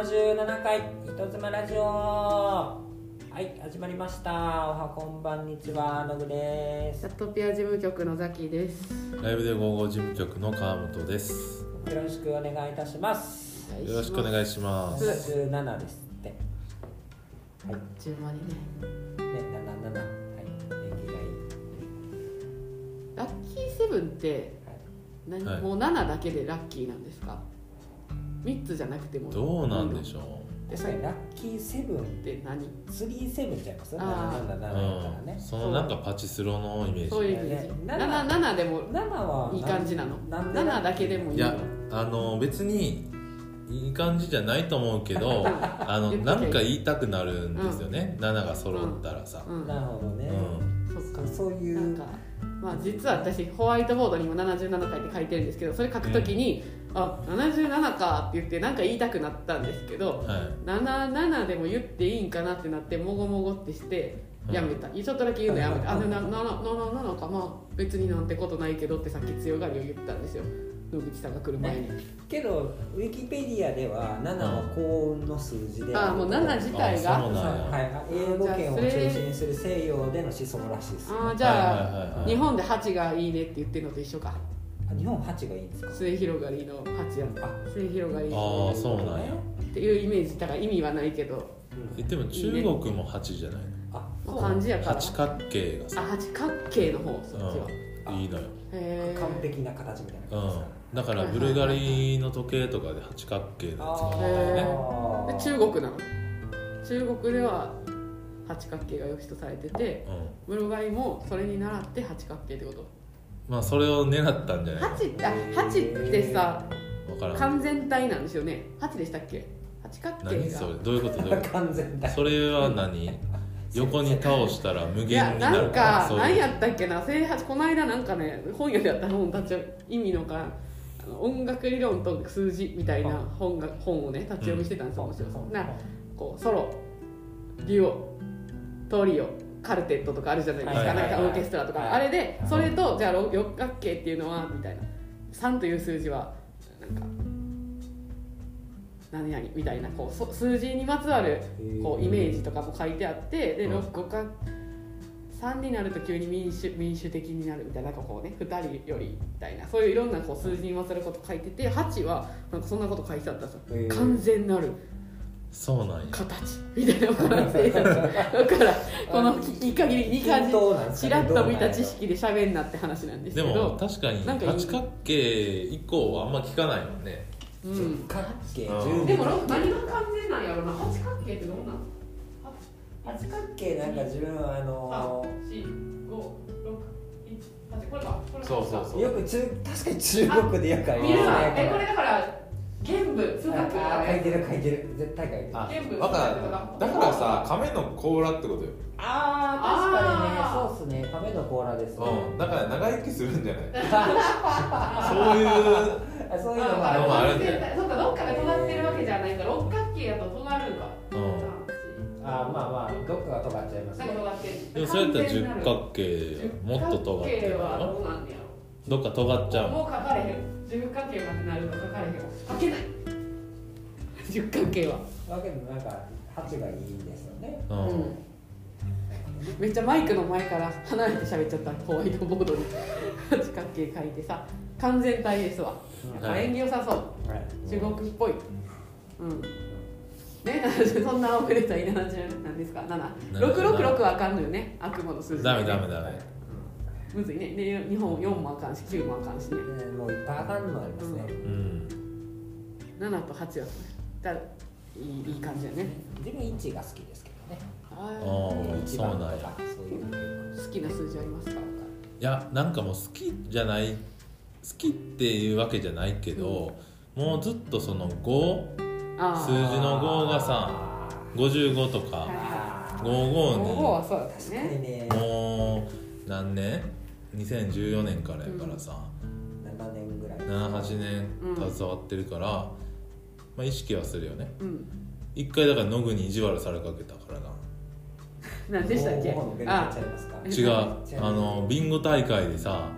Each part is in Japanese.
77回人妻ラジオ。はい始まりました。おはこんばんにちはのぶです。チャットピア事務局のザキです。ライブで午後事務局の川本です。よろしくお願いいたします。よろしくお願いします。77ですって。はい。ね順番にね。77はい縁起がいいラッキーセブンって何、はい。もう7だけでラッキーなんですか？？3つじゃなくても。どうなんでしょで確かにラッキーセブンって何？37ちゃいます？あー77う。やからねうん、そのなんかパチスロのイメージ。そういうイメージ。ね7 7でも7はいい感じなの。なんで？7だけでもいいの。いや、あの別にいい感じじゃないと思うけど、あのなんか言いたくなるんですよね。7が揃ったらさ。うん。なるほどね、うん。そっか。そういうんなかまあ実は私ホワイトボードにも77回って書いてるんですけどそれ書くときに、あ77かって言ってなんか言いたくなったんですけどはい。77でも言っていいんかなってなってもごもごってしてやめた、ちょっとだけ言うのやめた、あのなななななかまあ別になんてことないけどってさっき強がりを言ったんですよ。野口さんが来る前に、けどウィキペディアでは7は幸運の数字でああもう7自体あがはい、英語圏を中心にする西洋での思想らしいです、ああじゃあ、日本で8がいいねって言ってるのと一緒か。あ日本8がいいんですか？末広がりの8やんあ末広がりああ、そうなんや。っていうイメージだから意味はないけど、えでも中国も8じゃないの？あまあ、漢字やから八角形があさ。八角形の方そっちは、うん。いいのよ。へえ完璧な形みたいなうん感じですか、。だからブルガリの時計とかで八角形のやつがあね。あーで中国なの中国では八角形が良しとされててうん。ブルガリもそれに倣って八角形ってこと？まあそれを狙ったんじゃない八あ八ってさのわからん。完全体なんですよね。八でしたっけ？八角形が。何それ？どういうこと？どういうこ完全体。とそれは何？横に倒したら無い限になんるか？そういう何やったっけな？正八この間なんかね本屋でやった本立ち意味のかあの音楽理論と数字みたいな本が本をね立ち読みしてたんですよ、面白そうなこうソロデュオトリオカルテットとかあるじゃないですか、はいはいはい。なんかオーケストラとか、はい。あれでそれとじゃあ六角形っていうのはみたいな。3という数字はなんか何々みたいなこうそ数字にまつわるこうイメージとかも書いてあってでうん。六個か3になると急に民主民主的になるみたいななんかこうね2人よりみたいなそういういろんなこう数字にまつわること書いてて8はなんかそんなこと書いてあったんですよ、完全なるそうなんや。形。みたいな分からんせいだからこのいい限りいい感じちらっと見た知識で喋んなって話なんですけでども確かになんかいい。八角形以降はあんま聞かないもんね。うん。角形うん。10でもろ何が完全なんやろな。八角形ってどうなの八角形なんか自分はあの四五六一。八これか。これか。そうそうそう。よく中確かに中国でよくあり見るわますねえこれだから玄武。数学あー書いてる書いてる。絶対書いてる。あ全部わかだからさ亀の甲羅ってことよ。あー確かにね。そうっすね。亀の甲羅ですね。うん。だから長生きするんじゃない？そういうあそういうのもああるまああるん。だよそっかどっかが尖ってるわけじゃないから六角形やと尖るんか。うん。あーまあまあどっかが尖っちゃいますね。でもそれやったら十角形もっと尖ってる十角形はのどうなんねやろ？どっか尖っちゃうもう書かれへん。十角形までなると書かれへん書けない十角形は。だけどなんか八がいいんですよね。ううん。んめっちゃマイクの前から離れて喋っちゃった。ホワイトボードに。八角形書いてさ。完全体ですわ。なん。か縁起良さそう。はい。中国っぽい。うん。ね、そんなおめでたい70なんですか？7666はあかんのよね。悪魔の数字ダメダメダメむずいね。で日本4もあかんし9もあかんしね。ねもういっぱいあかんのありますね。うん。7と8はだいいいい感じだね。自分1が好きですけどね。ああそうなんやういうー好きな数字ありますか？いやなんかもう好きじゃない好きっていうわけじゃないけど、もうずっとその5あ数字の5がさ55とかあー5 55はそうだった確かねにね。にもう何年？2014年からやからさ、7年ぐらい78年携わってるから、まあ、意識はするよね。うん。一回だからノグに意地悪されかけたからな。何でしたっけ？あ。違う。あのビンゴ大会でさ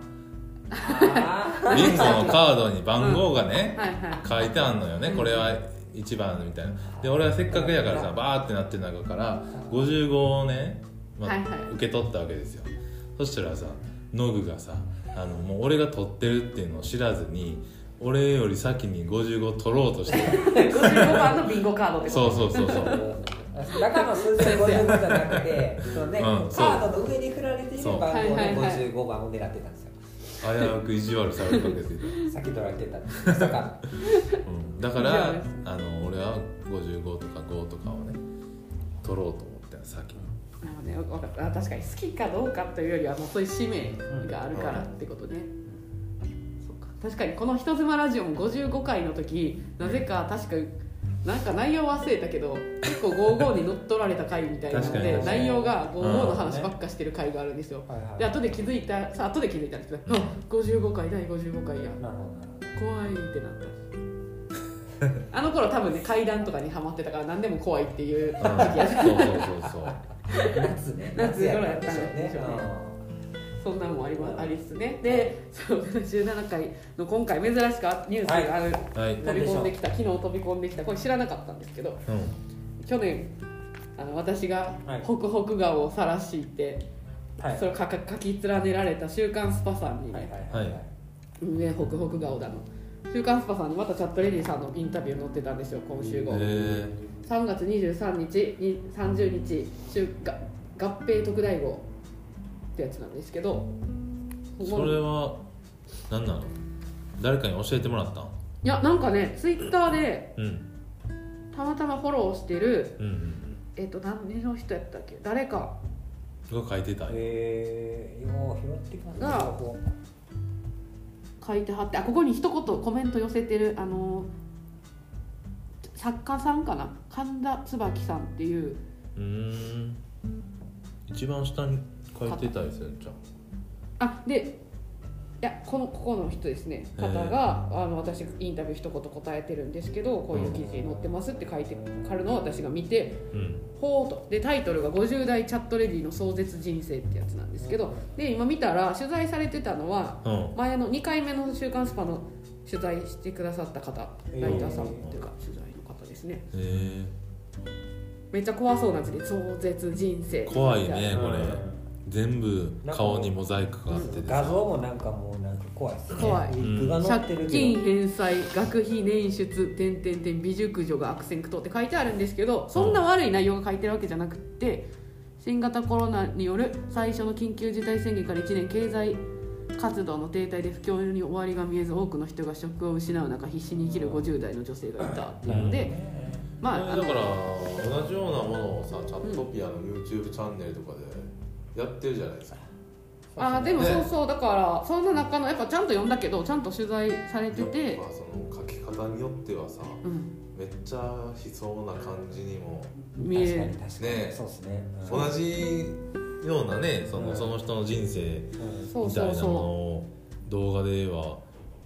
あビンゴのカードに番号がね、書いてあんのよね、うん。これは一番みたいな。で俺はせっかくやからさバーってなってる中から55をね、まあ受け取ったわけですよ。そしたらさノグがさあのもう俺が取ってるっていうのを知らずに俺より先に55取ろうとして55 番のビンゴカードってことそうそうそうそう。中の数字が55じゃなくてその、ねうんカードの上に振られている番号のはい55番を狙ってたんですよ。危うく意地悪されかけてた、先取られてた うん、だからあの俺は55とか5とかをね取ろうと思って先になるほどねわかった。あ確かに好きかどうかというよりはもうそういう使命があるからってことね、そうか。確かにこの「人妻ラジオ」も55回の時なぜか確かなんか内容忘れたけど結構55に乗っ取られた回みたいなので内容が55の話ばっかしてる回があるんですよ、はいはい。で後で気づいたさ後で気づいたんですけど、あ55回第55回や。怖いってなった。あの頃多分ね階段とかにはまってたから何でも怖いっていう時期やそうそうそうそう。ど夏ね。夏頃やったんでしょうね。そんなのもあり,、まありつつね。でそう17回の今回珍しくニュースがある、はい、飛び込んできた。昨日飛び込んできた。これ知らなかったんですけどうん、去年あの私がはい。ホクホク顔を晒して、はい。それを書か書き連ねられた「週刊スパ」さんにね、はいはいはい運営ホクホク顔だの「週刊スパ」さんにまたチャットレディさんのインタビュー載ってたんですよ今週号、へ3月23日に30日週が合併特大号ってやつなんですけど。えそれは何なの？誰かに教えてもらったん？いやなんかねツイッターでうん。たまたまフォローしてるうんうんえっ、と何の人やったっけ？誰か。うんが書いてたんや。えー、よう拾ってきますねが書いてはってあここに一言コメント寄せてるあの作家さんかな？神田椿さんっていう。うーん。一番下に書いてたりするんじゃん。あでいやこのここの人ですね。方が、あの私インタビュー一言答えてるんですけどこういう記事に載ってますって書いてあるのを私が見てうん。ほうと。でタイトルが「50代チャットレディの壮絶人生」ってやつなんですけどで今見たら取材されてたのはうん。前の2回目の「週刊スパ」の取材してくださった方えーライターさんっていうか取材ですね。へえめっちゃ怖そうな字で「壮絶人生」怖いねこれ。うん全部顔にモザイクがあって画像もなんかもうなんか怖いですね。怖い。ウィッグが載ってる借金返済学費捻出点々点美熟女が悪戦苦闘って書いてあるんですけどそんな悪い内容が書いてるわけじゃなくって新型コロナによる最初の緊急事態宣言から1年経済活動の停滞で不況に終わりが見えず多くの人が職を失う中必死に生きる50代の女性がいたっていうので、まああのだから同じようなものをさチャットピアの YouTube チャンネルとかでやってるじゃないですか、あーでもね。そうそうだからそんな中のやっぱちゃんと読んだけどちゃんと取材されててまあ、その書き方によってはさうん。めっちゃ悲壮な感じにも見え確かに確かに。ねそうですね。同じようなねその,、うん。その人の人生みたいなものを動画では。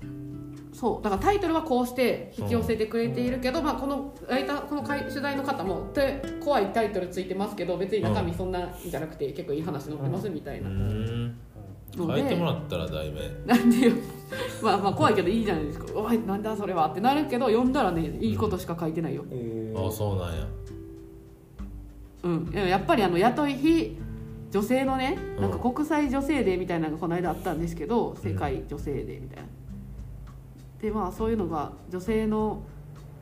うそう。だからタイトルはこうして引き寄せてくれているけど、まあ、このライターこの回取材の方もて怖いタイトルついてますけど別に中身そんなんじゃなくて結構いい話載ってますみたいうな、ん。ので。書いてもらったら題名なんでよ。まあまあ怖いけどいいじゃないですか「おいなんだそれは」ってなるけど読んだらねいいことしか書いてないよ、えーあそうなんや。うん、いややっぱりあの雇い費女性のねうん。なんか国際女性デーみたいなのがこの間あったんですけど世界女性デーみたいな。でまあそういうのが女性の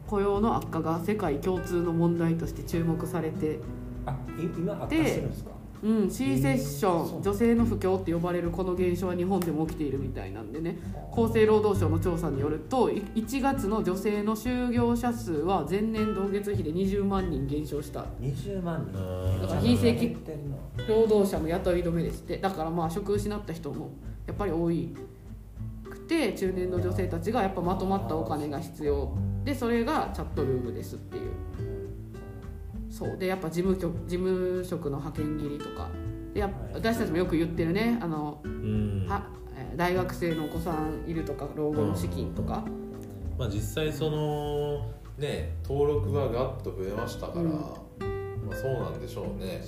雇用の悪化が世界共通の問題として注目されてあい今悪化してるんですか？うん、C セッション、女性の不況って呼ばれるこの現象は日本でも起きているみたいなんでね。厚生労働省の調査によるとい1月の女性の就業者数は前年同月比で20万人減少した。20万人。うんだから非正規労働者の雇い止めですってだからまあ職失った人もやっぱり多いくて中年の女性たちがやっぱまとまったお金が必要。でそれがチャットルームですっていうそう。でやっぱ事務局事務職の派遣切りとか。でや私たちもよく言ってるね。あのうん。はえー大学生のお子さんいるとか老後の資金とか、まあ実際そのね登録がガッと増えましたから、うん。まあそうなんでしょうね。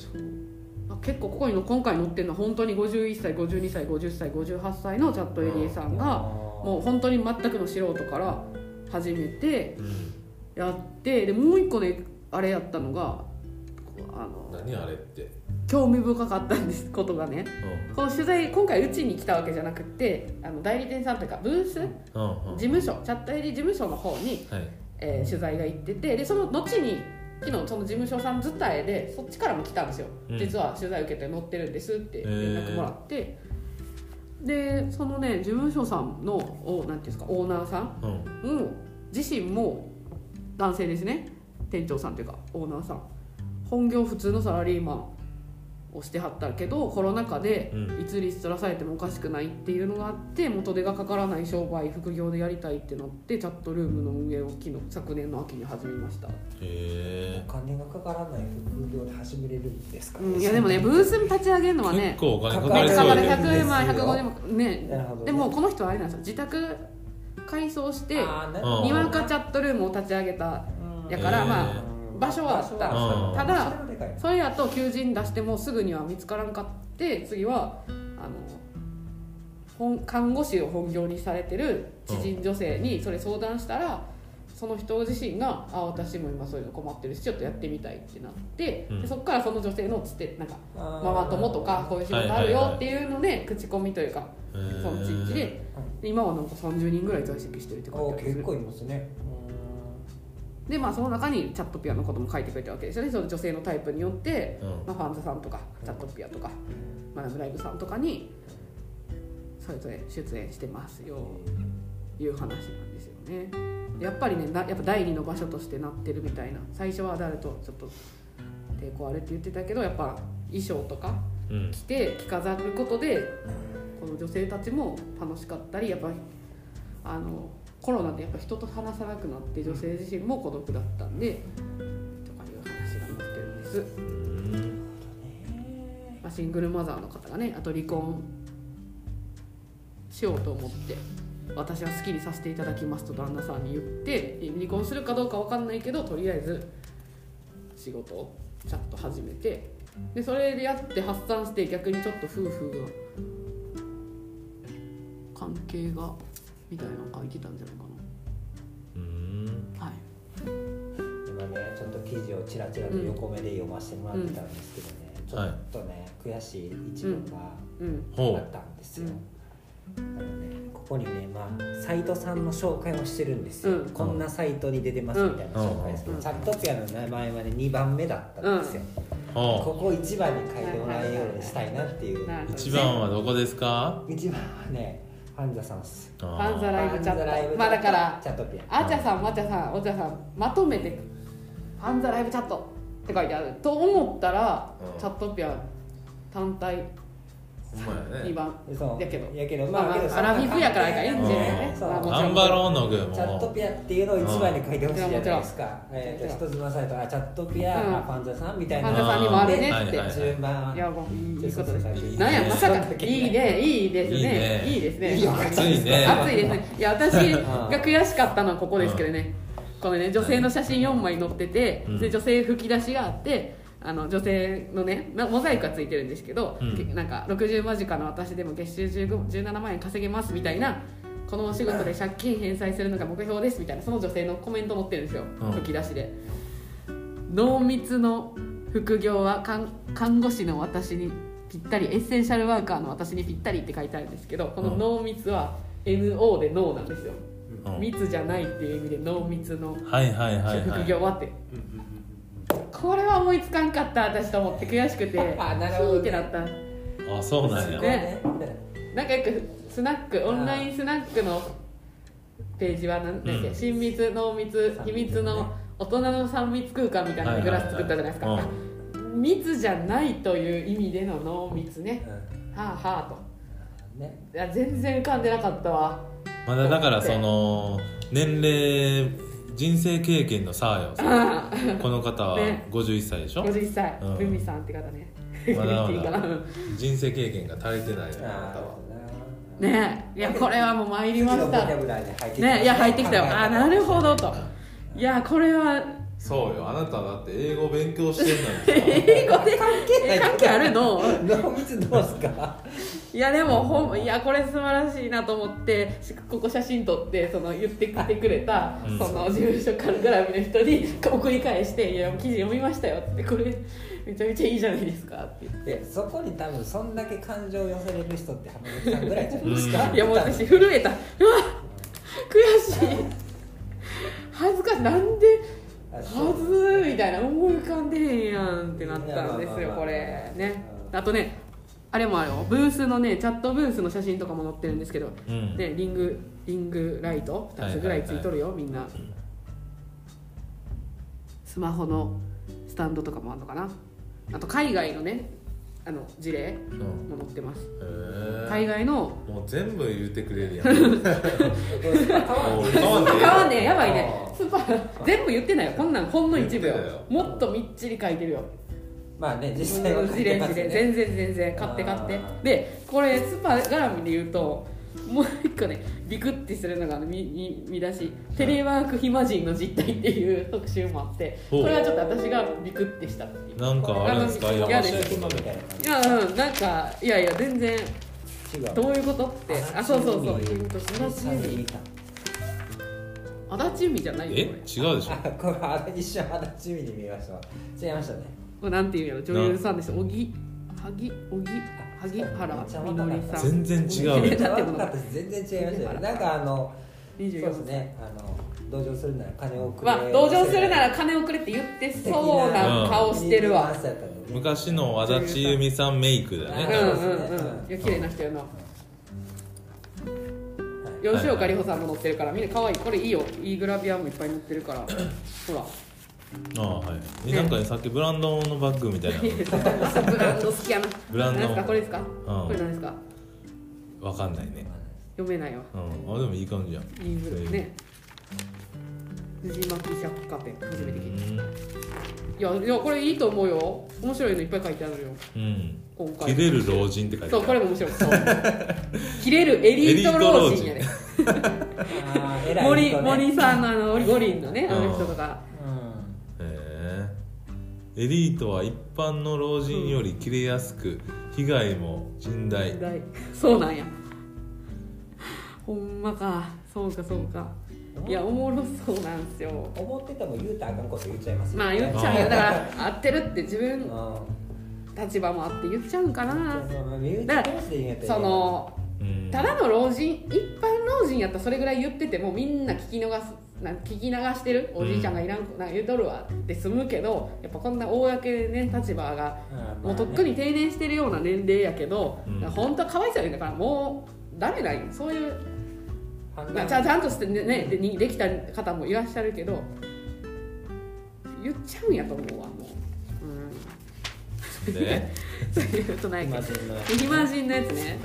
あ結構ここにの今回載ってるのは本当に51歳52歳50歳58歳のチャットエリーさんがもう本当に全くの素人から始めてうん。やってでもう一個ねあれやったのがあの何あれって。興味深かったんですことがね。この取材今回うちに来たわけじゃなくてあの代理店さんというかブースうんうん。うん事務所チャット入り事務所の方に、はい。えー取材が行っててでその後に昨日その事務所さん伝えでそっちからも来たんですよ、うん。実は取材受けて載ってるんですって連絡もらって、でそのね事務所さんのおなんていうんですかオーナーさんうん。も自身も男性ですね店長さんというかオーナーさん。本業普通のサラリーマンをしてはったけどコロナ禍でうん。いつリストラされてもおかしくないっていうのがあって元手がかからない商売副業でやりたいってなってチャットルームの運営を昨日昨年の秋に始めました、へえ。お金がかからない副業で始めれるんですか、うん、いやでもねブース立ち上げるのはね結構お金かかだりからそうで100万150万ね。なるほどね。でもこの人はあれなんですよ。自宅改装してにわかチャットルームを立ち上げたやから、まあ場所はあった。うん。ただそれやと求人出してもすぐには見つからんかって次はあの本看護師を本業にされてる知人女性にそれ相談したらその人自身が「あ私も今そういうの困ってるしちょっとやってみたい」ってなって、うん。でそこからその女性のつてなんかママ友とかこういう仕事あるよっていうので口コミというかその地域で。で今はなんか30人ぐらい在籍してるって書いおてある。んです結構いますねでまあその中にチャットピアのことも書いてくれたわけですよね。その女性のタイプによって、うん。まあ、ファンザさんとかチャットピアとかマナブライブさんとかにそれぞれ出演してますよいう話なんですよね。やっぱりねなやっぱ第二の場所としてなってるみたいな。最初は誰とちょっと抵抗あるって言ってたけどやっぱ衣装とかうん。着て着飾ることでこの女性たちも楽しかったりやっぱりあのコロナでやっぱ人と話さなくなって女性自身も孤独だったんでとかいう話が載ってるんです、うん。まあ、シングルマザーの方がねあと離婚しようと思って私は好きにさせていただきますと旦那さんに言って離婚するかどうかわかんないけどとりあえず仕事をちゃんと始めてでそれでやって発散して逆にちょっと夫婦が関係がみたいなの書いてたんじゃないねちょっと記事をちらちらと横目で読ませてもらってたんですけどね、ちょっとね、悔しい一文があったんですよ、あのね、ここにね、まあ、サイトさんの紹介をしてるんですよ、うん。こんなサイトに出てますみたいな紹介ですけど、うん。チャットピアの名前はね2番目だったんですよ、うほここ1番に書いてもらえるようにしたいなっていう、一番はどこですか？一番はねファンザさんっす。フファンザライブチャファンザライブット。まあだからチャットピア。あちゃさんまちゃさんお茶さんまとめて「ファンザライブチャット」って書いてあると思ったら、うん。チャットピア単体。ほんまや2ね番。やけど。やけどまあまあけどアラフィフやからあれかいいんじゃないね。頑張ろうのぐも。チャットピアっていうのを一番に書いてほしいじゃないですか。えーとも人妻サイト。あチャットピア、うん。あファンザさんみたいな。ファンザさんにもあるね。ってはいはい順番。いやもういいことです。いいねなんやまさか。いいね。いいですね。いいですね。いいよ。暑いね。暑いですね。いや私が悔しかったのはここですけどねこのね。女性の写真4枚載ってて、うん。で女性吹き出しがあってあの女性のねなモザイクがついてるんですけど、うん。なんか60間近の私でも月収15 17万円稼げますみたいなこのお仕事で借金返済するのが目標ですみたいなその女性のコメント載ってるんですよ、うん。吹き出しで。濃密の副業は看看護師の私にぴったりエッセンシャルワーカーの私にぴったりって書いてあるんですけどこの濃密は NO でノーなんですよ、うん密じゃないっていう意味で濃密のはいはいはいは副い業はって、これは思いつかんかった私と思って悔しくて。あなるほどね。ヒーってなった。あそうなんや。ね。なんかよくスナックオンラインスナックのページは何だっけ、うん。親密濃密秘密の大人の3密空間みたいなグラス作ったじゃないですか、密じゃないという意味での濃密ね。うはあはあと。んね。いや全然浮かんでなかったわまだだからその年齢人生経験の差よ。あこの方はね。51歳でしょ？51歳、うん。ルミさんって方ね。まだまだ。人生経験が足りてないよあなあたは。ーね。いやこれはもう参りました。ねいや入ってきたよ。あなるほどと。いやこれはそうよ。あなただって英語勉強してんのにさ。英語で関係あるの？濃密どうすか？いやでもほんいやこれ素晴らしいなと思ってしここ写真撮ってその言ってきてくれた、うん。その事務所から絡みの人に送り返して「いや記事読みましたよ」って「これめちゃめちゃいいじゃないですか」って言って。でそこに多分そんだけ感情を寄せれる人って浜口さんぐらいじゃないですか、いやもう私震えた。うわ悔しい。恥ずかしい。なんであはずみたいな思い浮かんでへんやんってなったんですよこれ。ね。うん。あとねあれもあるよ。ブースのねチャットブースの写真とかも載ってるんですけど、うん。ね、リングリングライト2つぐらいついとるよ、みんな。スマホのスタンドとかもあるのかな。あと海外のねあの事例うん。も載ってます。へ海外の。えもう全部言ってくれるやん。もうこれ変わんね やばいね。スーパー全部言ってないよ。こんなんほんの一部よ。もっとみっちり書いてるよ。まあね実際はね。例全然全然。買って買って。でこれスーパー絡みで言うともう一個ねビクッてするのが見見見出し「テレワーク暇人の実態」っていう特集もあってこれはちょっと私がビクッてしたっていう。なんかあるんですか？いな。感いやうんなんかいやいや全然じ違う。どういうことってあそうそうそう足立足立由美見た足立由美じゃないえ？違うでしょ。あこれあ一瞬足立由美に見えました。わ違いましたね。これなんていうんやろ女優さんです小木萩小木？萩原みのりさん。全然違うね全然違いましたね。なんかあのそう24ですね。あの同情するなら金をくれ。まあ同情するなら金をくれって言ってそうな顔してるわ、昔の和田千由美さんメイクだうんねうん。うんいや綺麗な人やな。吉岡里帆さんも載ってるからみんな可愛い。これいいよ。いいグラビアもいっぱい載ってるから。ほらああはい。なんかねさっきブランドのバッグみたいな ブランド好きやな。ブランド何ですか？これですか、ん。これ何ですか？わかんないね。読めないわ。うん。あでもいい感じやん。インブル。ね。藤巻百貨店初めて聞いた。いやいやこれいいと思うよ。面白いのいっぱい書いてあるよ。うん。今回。切れる老人って書いてある。そうこれも面白い。そう切れるエリート老人やね。森森さんのあの五輪のねあの人とかエリートは一般の老人より切れやすく被害も甚大。大。そうなんや。ほんまか。そうかそうか。いやおもろそうなんですよ。思ってても言うたらあかんこと言っちゃいますよまあ言っちゃうよ。だから 合ってるって自分うん。立場もあって言っちゃうんかな。身内同士で言うんや。ったらそのうん。ただの老人一般老人やったらそれぐらい言っててもみんな聞き逃すなん聞き流してる？おじいちゃんがいらん、なんか言うとるわって済むけどやっぱこんな公でね立場がもうとっくに定年してるような年齢やけど、うん。本当はかわいそうやだからもうダメだよそういう、まあ、ちゃんちゃんとしてねねでにできた方もいらっしゃるけど言っちゃうんやと思うわもう、うん、で そういうとないけど。今人の暇人のやつね。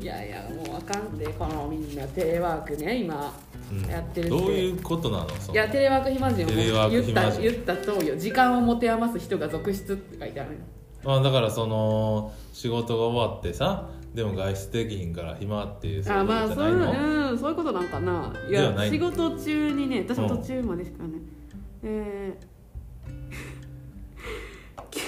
いやいやもうあかんでこのみんなテレワークね今。うんやってるって。どういうことなの？いやテレワーク暇人テレワーク言った言った通りよ時間を持て余す人が続出って書いてあるまあだからその仕事が終わってさでも外出できひんから暇っていうあまあそういうの？うんそういうことなんかな。いや仕事中にね私は途中までしかね、えー。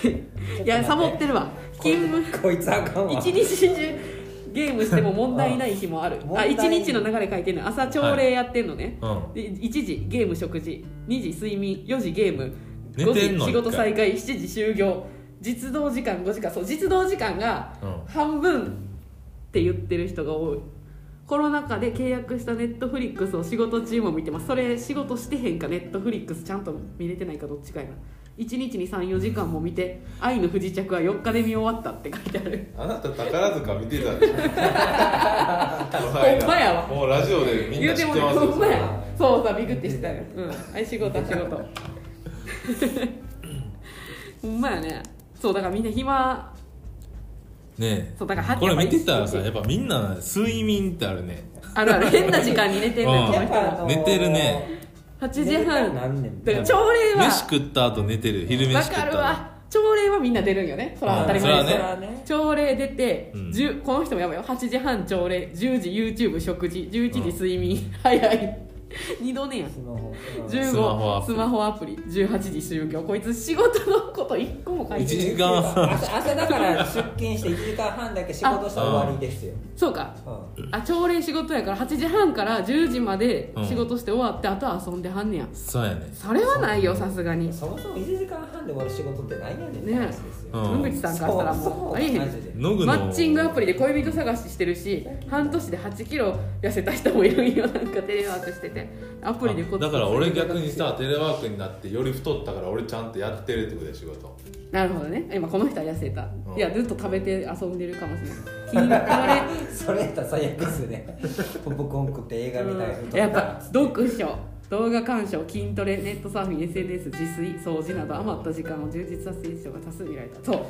いやサボってるわ。勤務。こいつあかんわ。一日中ゲームしても問題ない日もある。あ問題一日の流れ書いてるの朝朝礼やってんのね、うん。で1時ゲーム食事。2時睡眠。4時ゲーム。寝5てんの時仕事再開。7時終業。実動時間5時間そう実動時間がうん。半分って言ってる人が多い。コロナ禍で契約したネットフリックスを仕事中も見てます。それ仕事してへんかネットフリックスちゃんと見れてないかどっちかやな1日に34時間も見て「愛の不時着」は4日で見終わったって書いてある。あなた宝塚見てたでしょ。ほんまやわ。もうラジオでみんな知ってますほんまや。そうさビクってしたよ。うん。はい仕事は仕事。ほんまやね。そうだからみんな暇。ねそうだからえこれ見てたらさやっぱみんな睡眠ってあるね。あるある。変な時間に寝てるねうん。寝てるね8時半。何年？だから朝礼は。飯食った後寝てる。昼飯わ食っかるわ。朝礼はみんな出るんよね。それは当たり前うん。ですそれはね。朝礼出て、うん。10この人もやばいよ。8時半朝礼。10時 YouTube 食事。11時睡眠、早い二度寝やん。スマホ。スマホア15プリ。スマホアプリ。18時終業。こいつ仕事のこと一個も書いて一ない。時間半。朝朝だから出勤して1時間半だけ仕事したら終わりですよ、そうか。うん。あ朝礼仕事やから8時半から10時までうん。仕事して終わって、あとは遊んではんねや。そうやねそれはないよさすがに。そもそも1時間半で終わる仕事って何やねんって話ですよ、うん野口さんからしたらもうありえへん。マッチングアプリで恋人探ししてるし半年で8キロ痩せた人もいるんよなんかテレワークしてて。アプリでこあだから俺逆にさテレワークになってより太ったから俺ちゃんとやってるってことで仕事。なるほどね。今この人は痩せた、うん。いやずっと食べて遊んでるかもしれない。それやったら最悪ですね。ポップコーン食って映画みたいなうんやっぱ読書動画鑑賞筋トレネットサーフィン SNS 自炊掃除など余った時間を充実させている人が多数見られた。そう。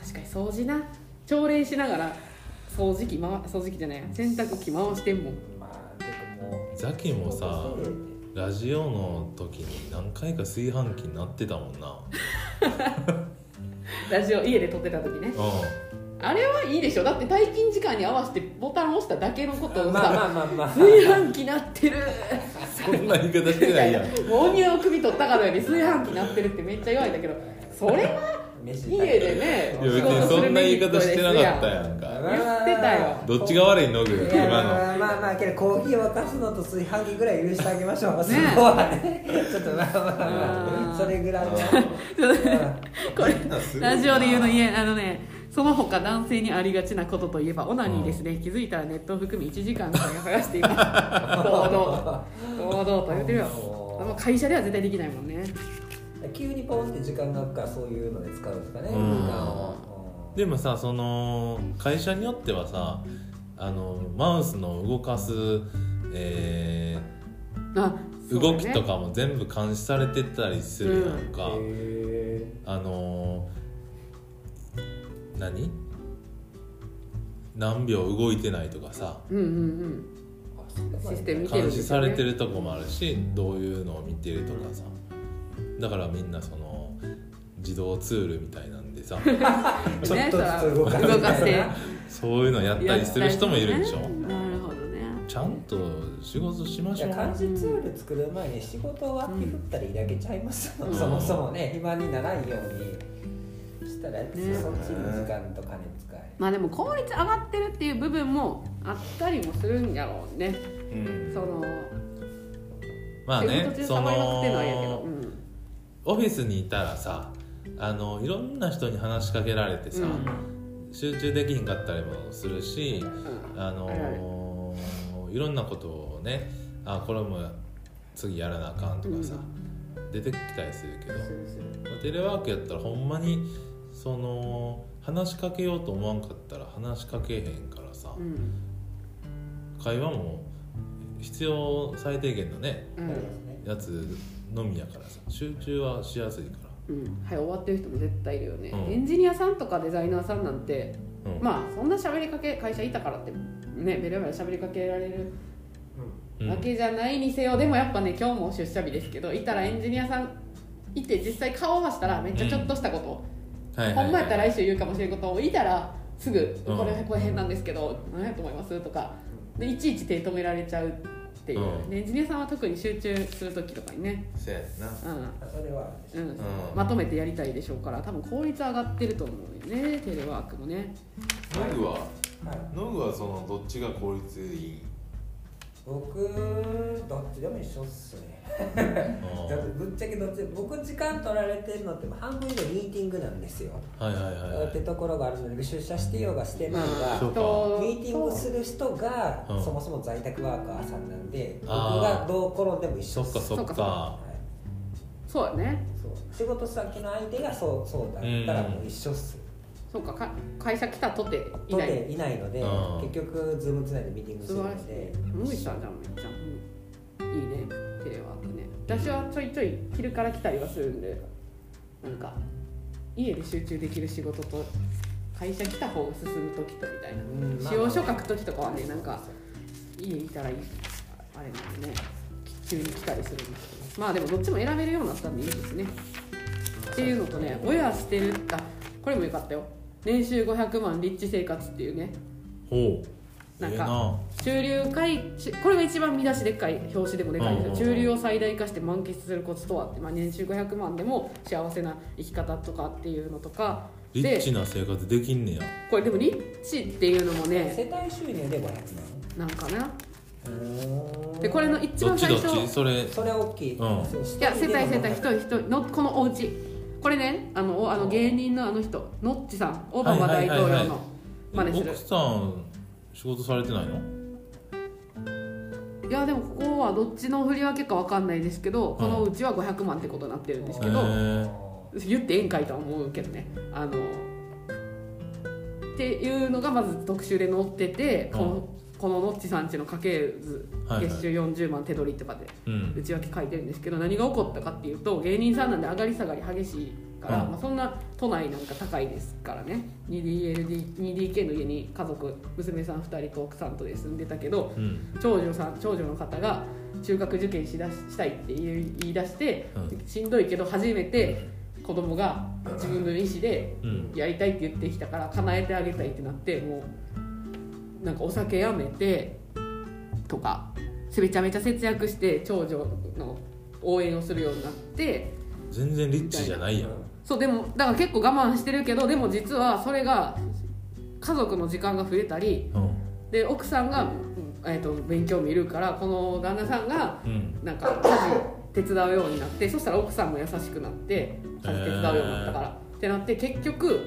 確かに掃除な。朝礼しながら掃除機回掃除機じゃないや。洗濯機回してんもん。まあでもザキもさラジオの時に何回か炊飯器になってたもんな。ラジオ家で撮ってた時ね。うあれはいいでしょ。だって退勤時間に合わせてボタンを押しただけのことをまあまさあまあまあ。炊飯器なってる。んそんな言い方してないやん母乳を首取ったかのように炊飯器なってるってめっちゃ言われたけどそれは飯家でねいや別にそんな言い方してなかったやんか。言ってたよ。どっちが悪いの？グいや今の。まあまあまあけどコーヒーを沸かすのと炊飯器ぐらい許してあげましょう、ね。そこはね。ちょっとまあまあまあそれぐらいの これラジオで言うの家あのねその他男性にありがちなことといえばオナニーですね、気づいたらネットを含み1時間くらい剥がしています。堂々堂々と言ってるよ。会社では絶対できないもんね。急にポンって時間が空くからそういうので使うんですかね、うん。時間をでもさその会社によってはさあのマウスの動かす、えあー動きとかも全部監視されてたりするやんか、へあのー何？何秒動いてないとかさ。うんうんうん。ーシステム見てるん監視されてるとこもあるしどういうのを見てるとかさ。だからみんなその自動ツールみたいなんでさ。ちょっと動かす動かしてそういうのやったりする人もいるでしょ、ちゃんと仕事しまいしょう。や漢字ツール作る前に仕事終わって振ったらいいだけちゃいますよ、うん。そもそもね暇にならんようにしたら、ねそっちに時間と金使えまあでも効率上がってるっていう部分もあったりもするんやろうね。うん。そのまあねそのオフィスにいたらさあのいろんな人に話しかけられてさ、集中できひんかったりもするしうん。あのい。ろんなことをねあこれも次やらなあかんとかさ、出てきたりするけど。テレワークやったらほんまにその話しかけようと思わんかったら話しかけへんからさ、うん。会話も必要最低限のねうん。やつのみやからさ集中はしやすいかうん。はい終わってる人も絶対いるよね、うん。エンジニアさんとかデザイナーさんなんてまあそんな喋りかけ会社いたからってねベラベラ喋りかけられるうん。わけじゃないにせよ、でもやっぱね今日も出社日ですけどいたらエンジニアさんいて実際顔を合わせたらめっちゃちょっとしたこと、はいはいはい。ほんまやったら来週言うかもしれんことをいたらすぐ「うんこれこれ変なんですけど何やと思います?」とかでいちいち手止められちゃうっていう、うん。でエンジニアさんは特に集中する時とかにね、せやな。うん。それはうん。うん。まとめてやりたいでしょうから多分効率上がってると思うよねテレワークもね。ノグは？はい。ノグはそのどっちが効率いい？僕どっちでも一緒っすね。うん だってぶっちゃけどっち僕時間取られてるのって半分以上ミーティングなんですよ、はいはいはいはい。ってところがあるので出社してようがしてないが、ミーティングする人が、うん。そもそも在宅ワーカーさんなんで僕がどう転んでも一緒っす。そっかそっか。かはい。そうやね。そう仕事先の相手がそうそうだったらもう一緒っす、そうか。か会社来たとていない。とていないので、うん。結局ズームつないでミーティングす素晴らしいるので野口さんじゃんめっちゃ、うんいいね。テレワ私はちょいちょい昼から来たりはするんでなんか家で集中できる仕事と会社来た方が進む時とみたいな。うんまあ使用書書く時とかはねなんか家いたらいいあれなんでね急に来たりするんですけど。まあでもどっちも選べるようになったんでいいですね。っていうのとね親してるあこれもよかったよ。年収500万立地生活っていうねなんか中流階ちこれが一番見出しでっかい表紙でもでかいんです中流を最大化して満喫するコツとはって、まあ、年収500万でも幸せな生き方とかっていうのとか。リッチでな生活できんねや。これでもリッチっていうのもね世帯収入で500なんかな。でこれの一どっちどっ番最初ち？それ。それは大きい、うん。いや世帯世帯一一人人一人。のこのお家。これねあのおあの芸人のあの人ノッチさん。オバマ大統領はいはい。はいはの真似する。奥さん仕事されてないの？いやでもここはどっちの振り分けかわかんないですけどこのうちは500万ってことになってるんですけど、言ってええんかいとは思うけどね。あのっていうのがまず特集で載ってて、このこのノッチさんちの家系図はいはい。月収40万手取りとかでうん。内訳書いてるんですけど何が起こったかっていうと芸人さんなんで上がり下がり激しいから、うん。まあ、そんな都内なんか高いですからね。2DLD 2DK の家に家族娘さん2人と奥さんとで住んでたけどうん。長女さん長女の方が中学受験しだししたいって言い出して、うしんどいけど初めて子供が自分の意思でうん。やりたいって言ってきたから叶えてあげたいってなってもうなんかお酒やめてとかめちゃめちゃ節約して長女の応援をするようになって全然リッチじゃないやんそうでもだから結構我慢してるけどでも実はそれが家族の時間が増えたりうん。で奥さんが、うんえー、と勉強見るからこの旦那さんがうん。なんか家事手伝うようになってそしたら奥さんも優しくなって家事手伝うようになったから、ってなって結局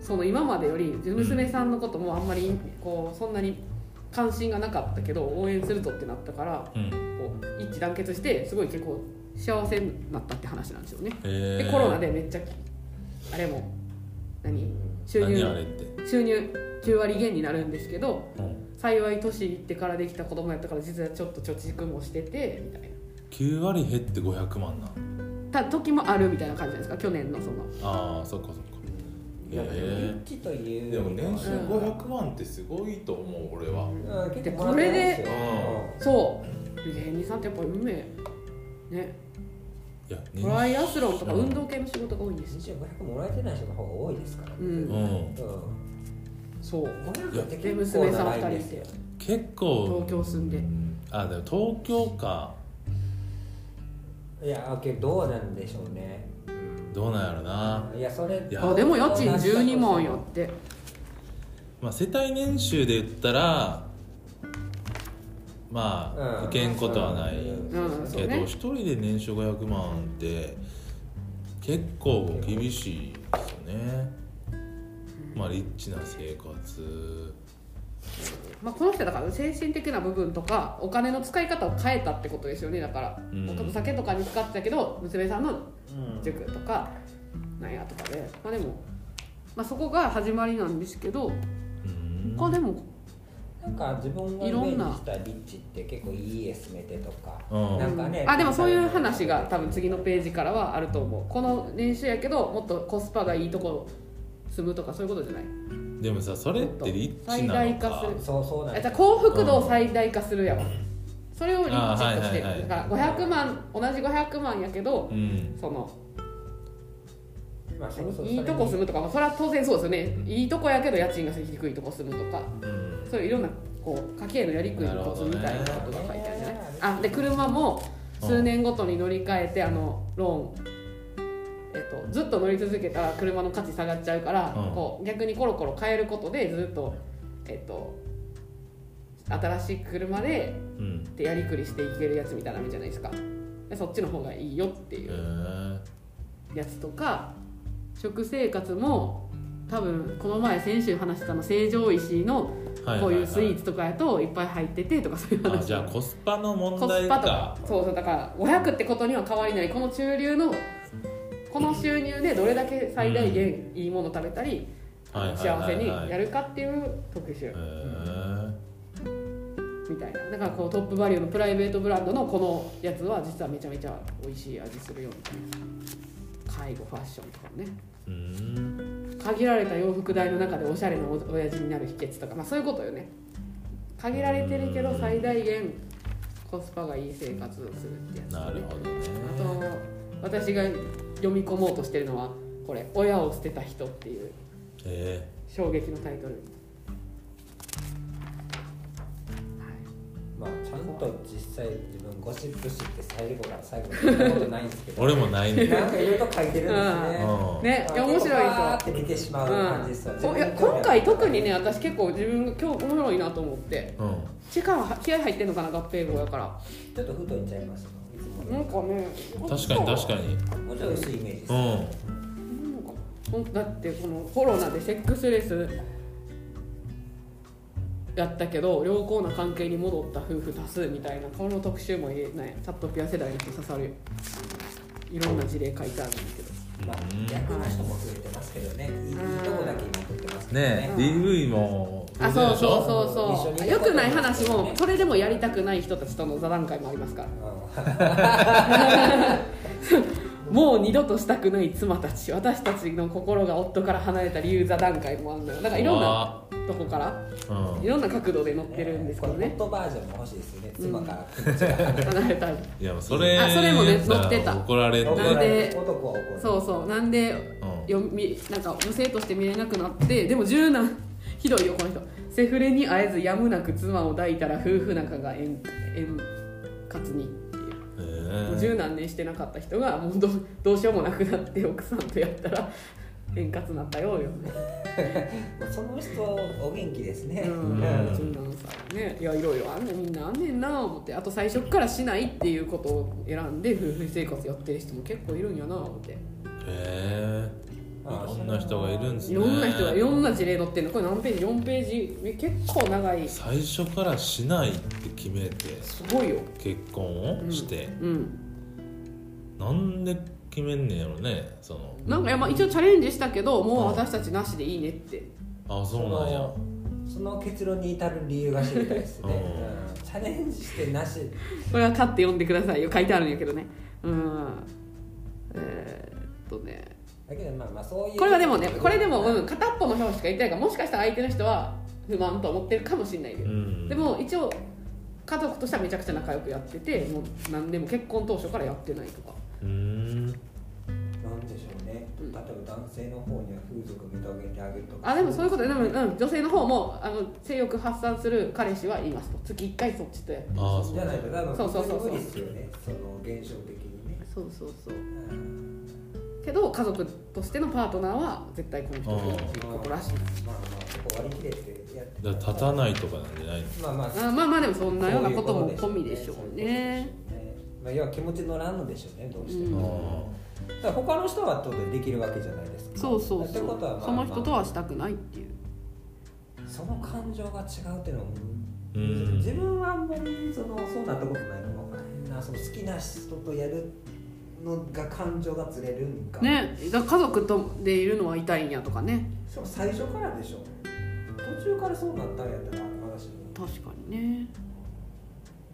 その今までより娘さんのこともあんまりこうそんなに関心がなかったけど応援するとってなったからうん。こう一致団結してすごい結構幸せになったって話なんですよね。へー。でコロナでめっちゃあれも何？収何入収入9割減になるんですけどうん。幸い年いってからできた子供やったから実はちょっと貯蓄もしててみたいな。9割減って500万なん？た時もあるみたいな感じじゃないですか？去年のその。ああそっかそっか。いやでもリへッチというえでも年収うん。500万ってすごいと思う俺は。うん結で構もらってますよ。そう。芸人さんってやっぱり運命。ね。いやトライアスロンとかうん。運動系の仕事が多いんです年収500もらえてない人の方が多いですからね。うん。うん。うんそう。500ってで結構娘さん2長いんですよ。人いて結構東京住んで。あでも東京か。いやけどどうなんでしょうね。どうなんやろな。いやそれいや。あでも家賃12万やって。まあ世帯年収で言ったらまあうん。受けんことはないけど一人で年収500万って結構厳しいですよね。まあリッチな生活。まあ、この人だから精神的な部分とかお金の使い方を変えたってことですよね。だから、うん。お酒とかに使ってたけど娘さんのうん。塾とかなんやとかで。まあでも、まあ、そこが始まりなんですけどうん。他でもなんか自分がイメいろんな。ージしたリッチって結構いい家住めてとかうん。なんかねあでもそういう話が多分次のページからはあると思う。この年収やけどもっとコスパがいいとこ住むとかそういうことじゃない？でもさそれってリッチ最なのか？大化する。そうそうなじゃ幸福度を最大化するやわ。それをリッチとしてる、あはいはいはいだから500万同じ500万やけどうん。そのまあそうそういいとこ住むとか、まあ、それは当然そうですよね。いいとこやけど家賃が低いとこ住むとか。うんそういういろんなこう家計のやりくりのコツみたいなことが書いてあるんじゃないあで車も数年ごとに乗り換えてあのローンえっと、ずっと乗り続けたら車の価値下がっちゃうから、うん。こう逆にコロコロ変えることでずっと、えっと、新しい車でうん。でやりくりしていけるやつみたいなのじゃないですか。でそっちの方がいいよっていへうえやつとか食生活も多分この前先週話したの成城石井のこういうスイーツとかやといっぱい入っててとかそういう話。あじゃあコスパの問コ題スパとか。かそうそうだから500ってことには変わりない。この中流のこの収入でどれだけ最大限いいもの食べたり、はいはいはいはい。幸せにやるかっていう特集。みたいな。だからこうトップバリューのプライベートブランドのこのやつは実はめちゃめちゃ美味しい味するよみたいな。介護ファッションとかもね。うん限られた洋服代の中でおしゃれなお親父になる秘訣とかまあそういうことよね。限られてるけど最大限コスパがいい生活をするってやつ、ね、なるほどね。あと私が読み込もうとしてるのはこれ「親を捨てた人」っていうえ衝撃のタイトルまあちゃんと実際自分ゴシップ誌って最後から最後まで読んだことないんですけど。俺もないね。なんかいろいろと書いてるんですね。うん。ねいや面白いバーっでて見てしまう感じですよ、うん、いや今回特にね私結構自分が今日面白いなと思って。うん。力気合入ってんのかな合併号やから。ちょっと太いんちゃいますなんかね確かに確かに。もうちょっと薄いイメージです、うん。なんかほんだってこのコロナでセックスレスやったけど良好な関係に戻った夫婦多数みたいなこの特集もいいねチャットピア世代の人刺さるいろんな事例書いてあるんだけど。まあ逆の人も増えてますけどねいいとこだけ今取ってますけどね。え DV もあそうそううそうそう。よくない話もそれでもやりたくない人たちとの座談会もありますから もう二度としたくない妻たち私たちの心が夫から離れた理由座談会もあるのよ。だからいろんなとこからうん。いろんな角度で載ってるんですけどね。これホットバージョンも欲しいですよね妻から気持ちが離れたり いやそれあそれもね載ってた。怒られんなんねで男は怒る。そうそうなんでうん。よみなんか無性として見れなくなってでも柔軟 ひどいよこの人。セフレに会えずやむなく妻を抱いたら夫婦仲が円円滑にっていうへえもう十何年してなかった人がもうどうどうしようもなくなって奥さんとやったら円滑になったようよね その人お元気ですね、うんん。十何歳ね。いやいろいろあんねん。みんなあんねんな思って。あと最初っからしないっていうことを選んで夫婦生活やってる人も結構いるんやな思って。へえいろんな人がいるんですね。いろんな人がいろんな事例載ってるの。これ何ページ？4ページ？え結構長い。す最初からしないって決めてごいよ。結婚をして、うん。なんで決めんねんやろねその。なんかいやまあ一応チャレンジしたけどもう私たちなしでいいねって。あそうなんや。その結論に至る理由が知りたいですね、うん。うん。チャレンジしてなし。これは買って読んでくださいよ。書いてあるんやけどね。うん。えーっとねだけどまあまあそういうこれはでもねこれでも、うん、片っぽの表しか言ってないからもしかしたら相手の人は不満と思ってるかもしれないけど、うん。でも一応家族としてはめちゃくちゃ仲良くやっててもう何でも結婚当初からやってないとか。うーん。なんでしょうね、うん。例えば男性の方には風俗認めてあげるとか。あでもそういうことででも、うん、女性の方もあの性欲発散する彼氏はいますと。月1回そっちとやってああそうじゃないと多分そうそうそうそう。無理ですよね。その現象的にね、そうそうそう。うんけど家族としてのパートナーは絶対この人とうんいうことらしいまあまあそこ割り切れてやってだ立たないとかなんじゃないの？まあまああまあまあでもそんなようなこともそういう込みでしょうね。まあ要は気持ち乗らんのでしょうねどうしてうん。も、だから他の人はってことでできるわけじゃないですかそうそうそう。ってことはまあその人とまはしたくないっていう。あその感情が違うっていうのもうん。自分はあんまりそのそうなったことないのか分からへんな。その好きな人とやるのが感情がずれるんか。ね。だ家族とでいるのは痛いんやとかね。しかも最初からでしょ。途中からそうなったんやったら話も。確かにね、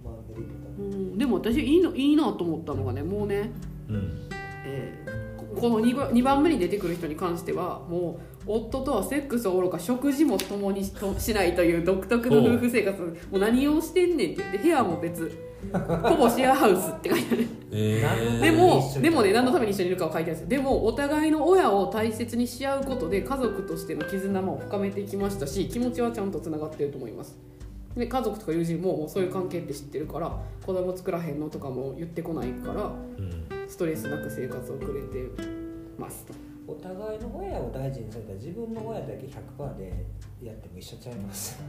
まあメリうん、でも私いいのいいなと思ったのがねもうね、うん。えーここの 2, 番2番目に出てくる人に関してはもう夫とはセックスおろか食事も共にしとしないという独特の夫婦生活もう何をしてんねんって言って部屋も別ほぼシェアハウスって書いてある。えー、でもでもね何のために一緒にいるかを書いてあるんですよ。でもお互いの親を大切にし合うことで家族としての絆も深めていきましたし気持ちはちゃんとつながってると思います。で家族とか友人ももうそういう関係って知ってるから子供作らへんのとかも言ってこないからうん。ストレスなく生活をくれてますと。お互いの親を大事にされたら自分の親だけ100%でやっても一緒ちゃいます。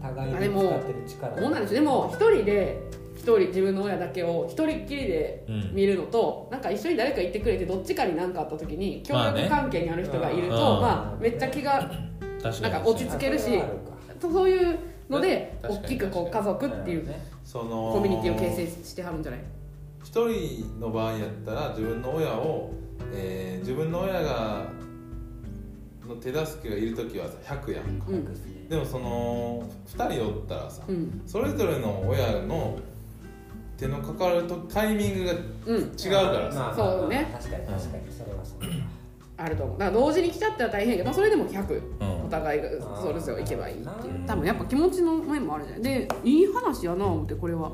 互いにあでも使ってる力。そうなんですよでも一人で一人自分の親だけを一人っきりでうん。見るのと、なんか一緒に誰かいてくれてどっちかに何かあった時に協まあね。力関係にある人がいると、うん。まあ、めっちゃ気がなんか落ち着けるしあそういうので大きくこう家族っていうね。そのコミュニティを形成してはるんじゃない？一人の場合やったら自分の親を、えー自分の親がの手助けがいる時はさ100やんか、うん。でもその2人おったらさ、うん。それぞれの親の手のかかるとタイミングがうん。違うからさ、まあそうね。確かに確かに。それはそうだあると思う。だから同時に来ちゃったら大変やけど、まあ、それでも100うん。お互いがそれぞれ行けばいいっていう。うん多分やっぱ気持ちの面もあるじゃん。でいい話やな思ってこれは。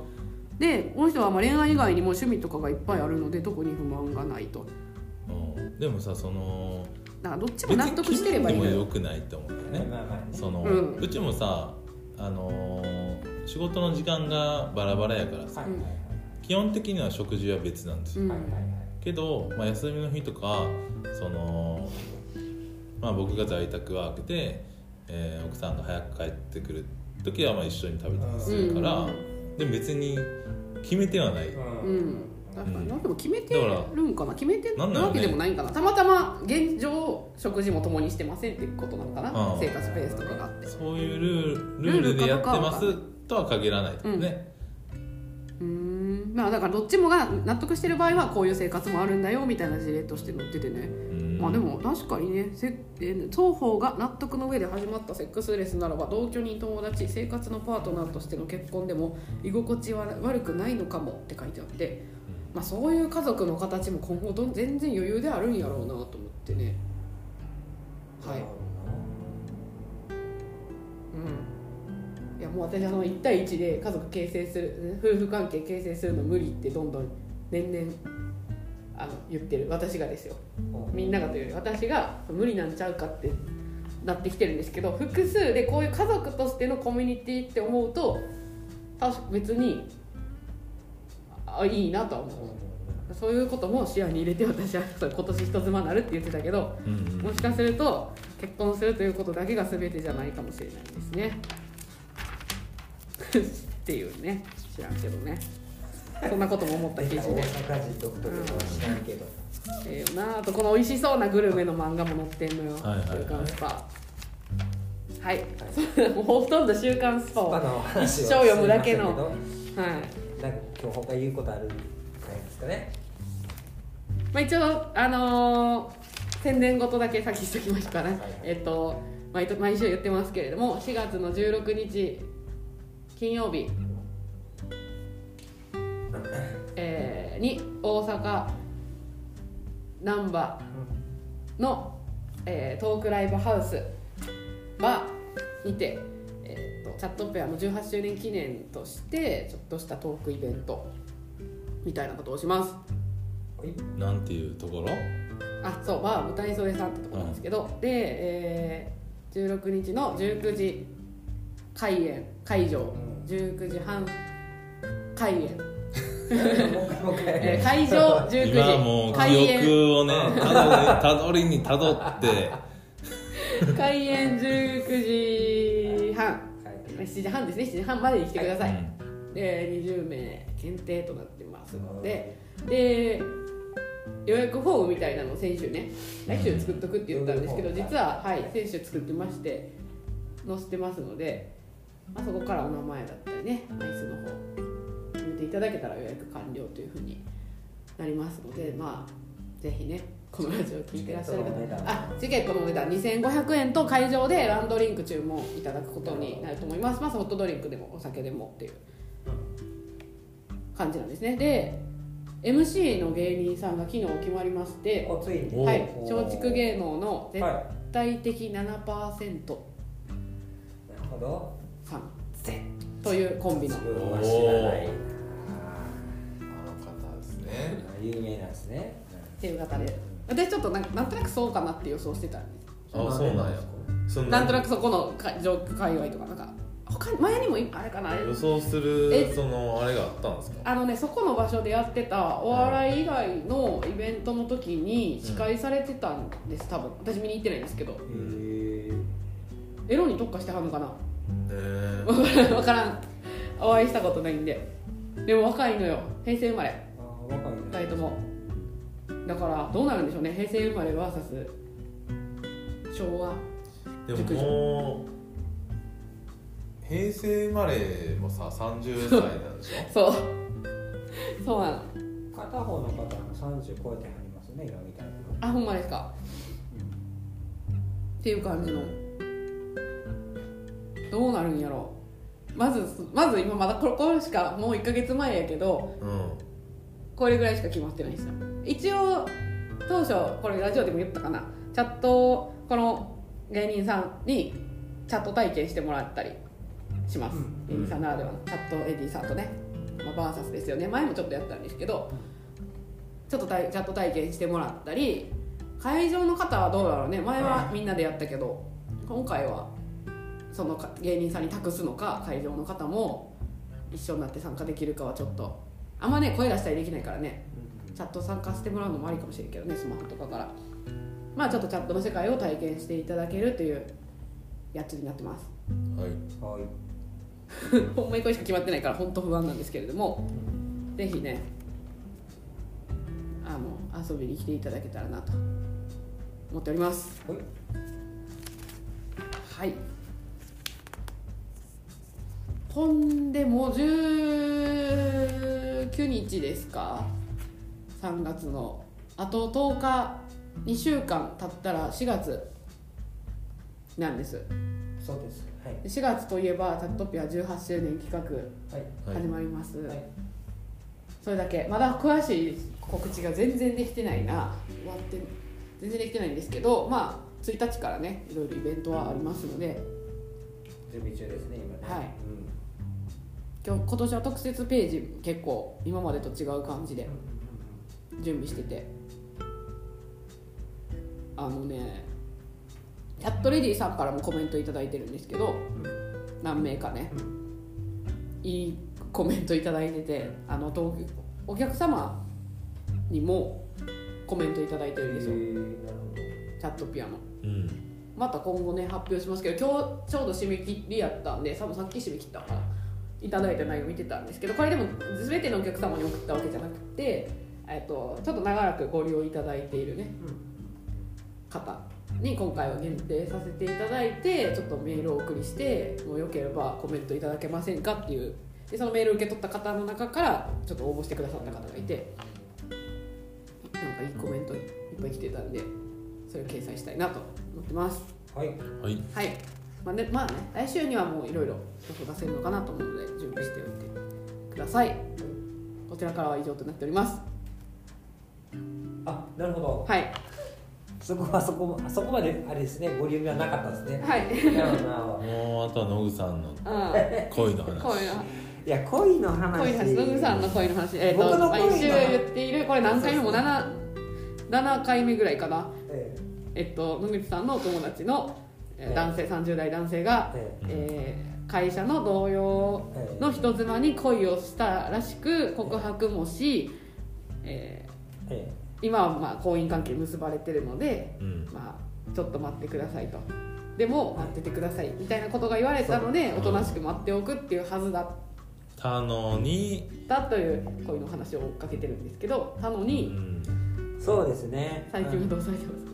でこの人はまあ恋愛以外にも趣味とかがいっぱいあるので特に不満がないと。うん。でもさそのだからどっちも納得してればいいのよ。くないって思うんだよね。まあまあねその、ううんちもさあのー仕事の時間がバラバラやからさ、はいはいはい基本的には食事は別なんです。よ、うん。はいはいはいけど、まあ、休みの日とかその、まあ、僕が在宅ワークで、えー奥さんが早く帰ってくる時はまあ一緒に食べたりするから、でも別に決めてはない、ううん。ん確かに、なんでも決めてるんかな？決めてるわけでもないんかな？たまたま現状食事も共にしてませんってことなのかな、うん。生活ペースとかがあって。そういうルールルールでやってますとは限らないですね、うーんまあだからどっちもが納得してる場合はこういう生活もあるんだよみたいな事例として載っててね、うん。まあでも確かにねせ、えー双方が納得の上で始まったセックスレスならば同居人友達生活のパートナーとしての結婚でも居心地は悪くないのかもって書いてあって、まあ、そういう家族の形も今後全然余裕であるんやろうなと思ってねもう私あの1対1で家族形成する夫婦関係形成するの無理ってどんどん年々あの言ってる私がですよ。みんながというより私が無理なんちゃうかってなってきてるんですけど複数でこういう家族としてのコミュニティって思うと別にあいいなとは思う。そういうことも視野に入れて私は今年人妻になるって言ってたけどもしかすると結婚するということだけが全てじゃないかもしれないですねっていうね。知らんけどね。そんなことも思った記大事で阪人独特のは知らんけど。ええよなあとこの美味しそうなグルメの漫画も載ってんのよ「はいはいはい。週刊スパ」はい、も うほとんど「週刊スパ」一生読むだけの。はい。なんか今日他言うことあるんじゃないですかね。まあ、一応あのー宣伝事だけ先しときましたから、はい。えっと毎と毎週言ってますけれども4月の16日金曜日、えーに大阪難波の、えートークライブハウスはにて、えー、とチャットペアの18周年記念としてちょっとしたトークイベントみたいなことをします。なんていうところ？あそうバー舞台袖さんってところなんですけど、で、えー、16日の19時開演会場、ん19時半。開演、会場19時。今もう記開演憶をねたどりたどりにたどって。開演19時半。はい7時半ですね。7時半までに来てください、うんで20名限定となってますので。で予約フォームみたいなのを先週ね来週作っとくって言ったんですけどうん。実ははい先週作ってまして載せてますので、まあ、そこからお名前だったりね枚数の方見ていただけたら予約完了というふうになりますのでまあぜひねこのラジオを聞いてらっしゃる方あチケットのお値段。2500円と会場でワンドリンク注文いただくことになると思います。まずホットドリンクでもお酒でもっていう感じなんですね。で MC の芸人さんが昨日決まりましてはい松竹芸能の絶はい。対的7%なるほどさんぜというコンビの。は知らない。なあの方ですね。有名なんですね。っていう方で私ちょっとなんかなんとなくそうかなって予想してた。んですあそうなんや。そんなんとなくそこのか上界隈とかなんか他に前にもいあれかな？予想するえ？そのあれがあったんですか？あのねそこの場所でやってたお笑い以外のイベントの時に司会されてたんです多分。私見に行ってないんですけど。へえエロに特化してはるのかな？え 分からん。お会いしたことないんで。でも若いのよ。平成生まれ。あ若いね。2人とも。だからどうなるんでしょうね。平成生まれ VS 昭和。でももう平成生まれもさ30歳なんでしょ？そう。そうなの。片方の方が30超えてはりますね今みたいなあほんまですか。っていう感じのどうなるんやろまずまず今まだこれしかもう1か月前やけどうんこれぐらいしか決まってないんですよ。一応当初これラジオでも言ったかな。チャットこの芸人さんにチャット体験してもらったりします、うん。芸人さんならではの。チャットエディさんとね、まあ、バーサスですよね。前もちょっとやったんですけどちょっと体チャット体験してもらったり会場の方はどうだろうね。前はみんなでやったけど今回はそのか芸人さんに託すのか会場の方も一緒になって参加できるかはちょっと。あんまね声出したりできないからね。チャット参加してもらうのもありかもしれんけどねスマホとかから。まあちょっとチャットの世界を体験していただけるというやつになってます。はい。はい。ほんまにこれしか決まってないから本当不安なんですけれども。ぜひねあの遊びに来ていただけたらなと思っております。はい。はいほんでもう19日ですか。3月の。あと10日2週間経ったら4月なんです。そうです。はい。4月といえば「タットピア18周年企画はい。はい始まります、はい。それだけ。まだ詳しい告知が全然できてないな。終わって全然できてないんですけどまあ1日からねいろいろイベントはありますので。準備中ですね今ね。はい。うん今日今年は特設ページ結構今までと違う感じで準備してて。あのねキャットレディさんからもコメント頂いてるんですけど何名かね。いいコメント頂いててあのお客様にもコメント頂いてるんですよ。チャットピアノ。うん。また今後ね発表しますけど今日ちょうど締め切りやったんで多分さっき締め切ったからいただいた内容見てたんですけどこれでも全てのお客様に送ったわけじゃなくて、えっと、ちょっと長らくご利用いただいているね方に今回は限定させていただいてちょっとメールをお送りしてもうよければコメントいただけませんかっていうでそのメールを受け取った方の中からちょっと応募してくださった方がいてなんかいいコメントいっぱい来てたんでそれを掲載したいなと思ってます。はい。はい。はいまあねまあね来週にはもういろいろ出せるのかなと思うので準備しておいてください。こちらからは以上となっております。あなるほど。はい。そこはそこそこまであれですね。ボリュームはなかったですね。はい。もうあとは野口さんのうん。恋の話。恋のいや恋の話。恋の話野口さんの恋の話。えっ、と僕の恋の毎週言っているこれ何回目も 7, 7回目ぐらいかな。ええ。っと野口さんのお友達のえーええ男性30代男性が、えええー会社の同僚の人妻に恋をしたらしく告白もし、ええー。今はまあ婚姻関係結ばれてるので、うん。まあ、ちょっと待ってくださいと。でも待っててくださいみたいなことが言われたのでおとなしく待っておくっていうはずだ。たのに、ったという恋の話を追っかけてるんですけどたのうにん、そうですね。最近はどうされてます？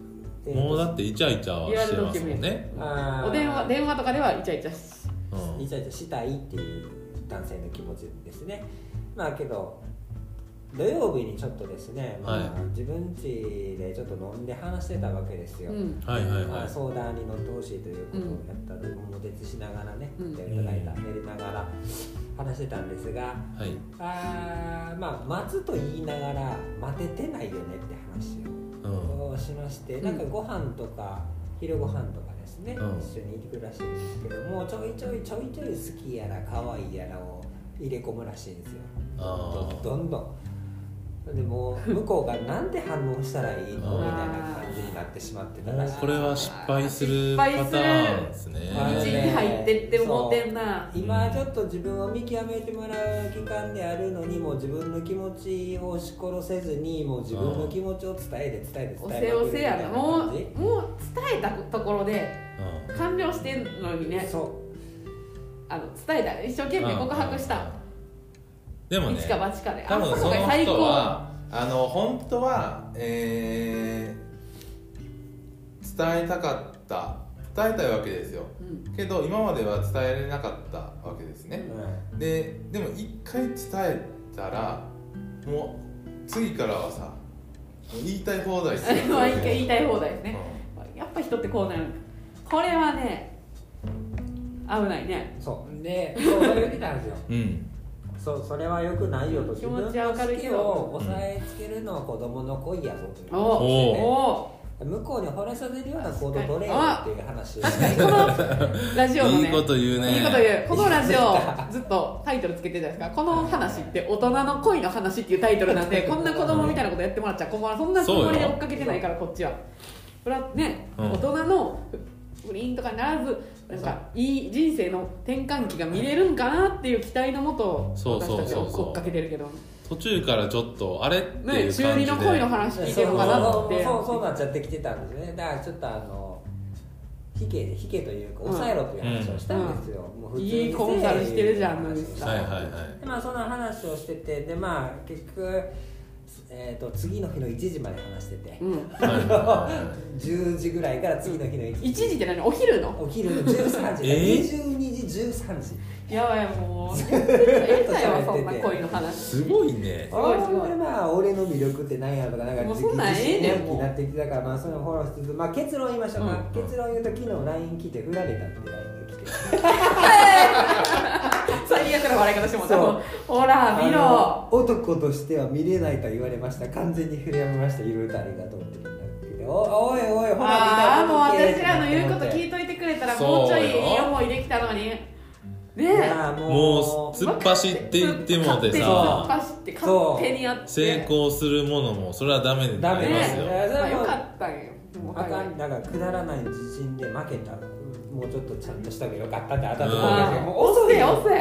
もうだってイチャイチャはしてますもんね、お電話電話とかではイチャイチャしうん。イチャイチャしたいっていう男性の気持ちですね。まあけど土曜日にちょっとですね、まあはい。自分家でちょっと飲んで話してたわけですよ、うん。はいはいまあ、はい相談に乗ってほしいということをやったのも別しながらね、うん。やっていただいた、やりながら話してたんですがはい。あーまあ待つと言いながら待ててないよねって話うんをしまして、うん。なんかご飯とか昼ご飯とかですね、うん。一緒にいてくるらしいんですけどもちょいちょいちょいちょい好きやら可愛いやらを入れ込むらしいんですよ。どんどんでもう向こうがなんで反応したらいいの？みたいな感じになってしまってたら。しいあもうこれは失敗する失パタ敗する。ーンですね。あの道に入ってって思ってんな。今ちょっと自分を見極めてもらう期間であるのにもう自分の気持ちを押し殺せずにもう自分の気持ちを伝えて伝えてお伝えまくるみたいせおせやななもうもう伝えたところでうん。完了してんのにね。そあの伝えた。一生懸命告白したでもね一か八かで。多分あそその人はあの本当は、えー伝えたかった。伝えたいわけですよ。うん。けど今までは伝えられなかったわけですう、ね。うん。ででも一回伝えたらもう次からはさ言いたい放題する 毎回言いたい放題ですね。うやっぱ人ってこうなる。これはね危ないね。そう。でそうそれ言ってたんですよ。んうんそうそれはよくないよと気持ちはわかるけど自分の好きを抑えつけるのは子供の恋やぞというおおお向こうに惚れさせるような行動取れよっていう話確かにこのラジオのね。いいこと言うね。いいこと言う。このラジオずっとタイトルつけてるじゃないですか。この話って大人の恋の話っていうタイトルなんで こんな子供みたいなことやってもらっちゃ困るそんなつもりで追っかけてないからこっちは。これはね、うん。大人の不倫とかにならずなんかいい人生の転換期が見れるんかなっていう期待のもとそうそうそうそう。私たち追っかけてるけど。途中からちょっとあれ？っていうね感じで、中二の恋の話聞いてるのかなって。そうそう。なっちゃってきてたんですね。だからちょっとあの引け引けというか抑えろという話をしたんですよ、もう普通にいいコンサルしてるじゃんはいはいはい。でまあそんな話をしててでまあ結局えー、と次の日の1時まで話してて、うん。はいはいはい10時ぐらいから次の日の1 1時って何？お昼の？お昼の13時、えー？22時13時。やばいもう。やりたいわそんな恋の話。すごいね。すごいすごい。まあ俺の魅力って何やとかな。んかもうそんなんええねんもなってきたからまあそれをフォローしつつまあ結論言いましょうか、うん。結論言うと昨日 LINE 来て振られたって LINE が来てな笑い方してもそう。ほら見ろ。男としては見れないと言われました。完全に触れやめましたいろいろとありがとうっておおいおいほらああもう私らのう言うこと聞いといてくれたらもうちょいいい思いできたのに。ねえ。もう突っ走っていってもでさ成功するものもそれはダメになりますよ、ねまあよかったんよ。もうあかん。だからくだらない自信で負けた。もうちょっとちゃんとした方がよかったって当たってあー。もう遅いよ。遅い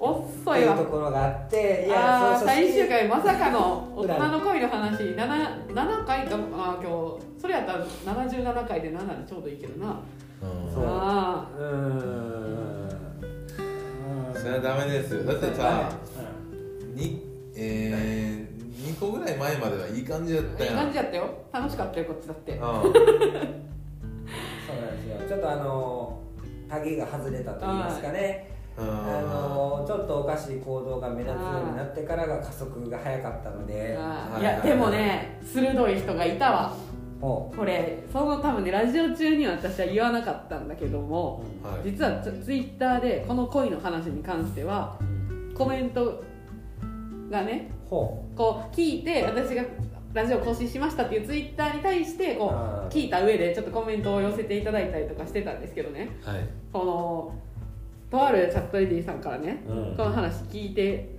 遅いわ。っていうところがあっていあーそうそう最終回まさかの大裏人の恋の話。7, 7回か。あー今日それやったら77回で7でちょうどいいけどな。うん。そう。あうーん。それはダメですよ。だってさうにえー、2個ぐらい前まではいい感じだったいいやん感じやったよ。楽しかったよこっちだって。うん。そうなんですよ。ちょっとあのタゲが外れたと言いますかねあのちょっとおかしい行動が目立つようになってからが加速が早かったので。はい。やでもね鋭い人がいたわ。おこれその多分ねラジオ中には私は言わなかったんだけどもはい実はツツイッターでこの恋の話に関してはコメントがねほこう聞いて私がラジオ更新しましたっていうツイッターに対してこう聞いた上でちょっとコメントを寄せていただいたりとかしてたんですけどね。はい。このとあるチャットレディさんからねう、うん。この話聞いて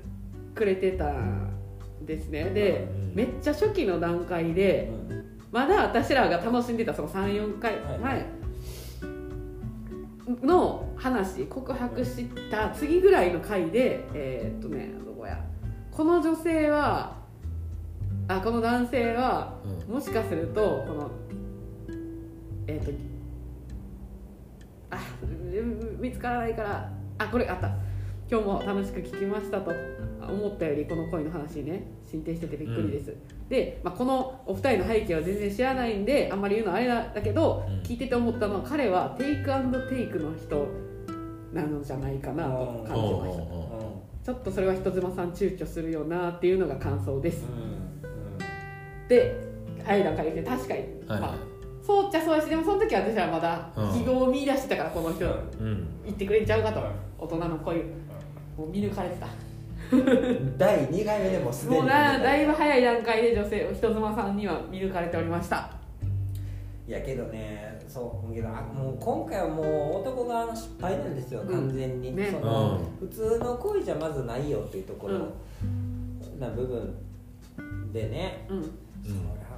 くれてたんですね。でうん。めっちゃ初期の段階でうん。まだ私らが楽しんでたその34回はい。前。の話告白した次ぐらいの回でえーっとねどこや。この女性はあこの男性はうん。もしかするとこのえーっと見つからないからあこれあった。今日も楽しく聞きましたと。思ったよりこの恋の話ね。進展しててびっくりです、で、まあ、このお二人の背景は全然知らないんであんまり言うのはあれだけど、うん。聞いてて思ったのは彼はテイクアンドテイクの人なのじゃないかなと感じました。うん。うん。うん。ちょっとそれは人妻さん躊躇するよなっていうのが感想です。うん。ではい段階で確かに、はい。まあ、そうっちゃそうやしでもその時は私はまだうん。希望を見出してたからこの人。うん。言ってくれんちゃうかと。大人の恋。もう見抜かれてた。う ん第2回目でもすでに。もうなだいぶ早い段階で女性人妻さんには見抜かれておりました。いやけどねそうけどあもう今回はもう男側の失敗なんですよ、うん。完全に、ね。そのう普通の恋じゃまずないよっていうところ、な部分でね。うん。そ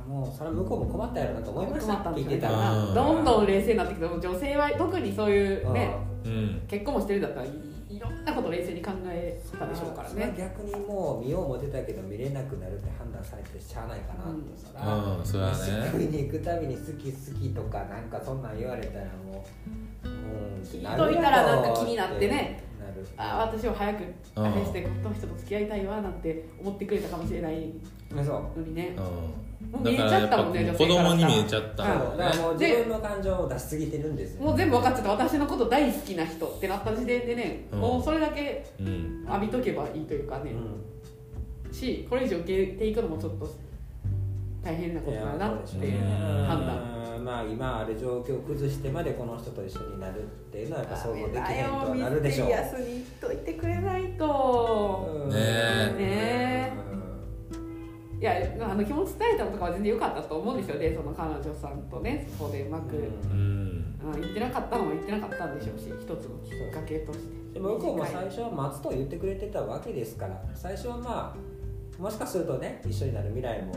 もうそれは向こうも困ったやろなと思いました困ったん聞いてですよね。たらうん。どんどん冷静になってきて女性は特にそういうねうん。結婚もしてるんだったらいいろんなことを冷静に考えたでしょうからそれはね逆にもう見よう思ってたけど見れなくなるって判断されてしゃあないかなとそら、うんそれはね食いに行くたびに好き好きとかなんかそんなん言われたらもううん聞いといたらなんか気になってねあ私を早くうん。あれしてこの人と付き合いたいわなんて思ってくれたかもしれない。そうのにね。もううん見えちゃったもんね子供に見えちゃった。だからもうで自分の感情を出しすぎてるんですよ。もう全部分かっちゃった。私のこと大好きな人ってなった時点でね、うん。もうそれだけうん。浴びとけばいいというかね、うしこれ以上受けていくのもちょっと大変なことだなっていう判断。うんまあ今ある状況を崩してまでこの人と一緒になるっていうのはやっぱ想像できへんとはなるでしょう。ミステリアスに言っといてくれないと、うんねえ。いやあの気持ち伝えたのとかは全然良かったと思うんですよでその彼女さんとねそこでうまく、うん。あ言ってなかったのも言ってなかったんでしょうし一つのきっかけとして。で向こうも最初は待つと言ってくれてたわけですから最初はまあもしかするとね一緒になる未来も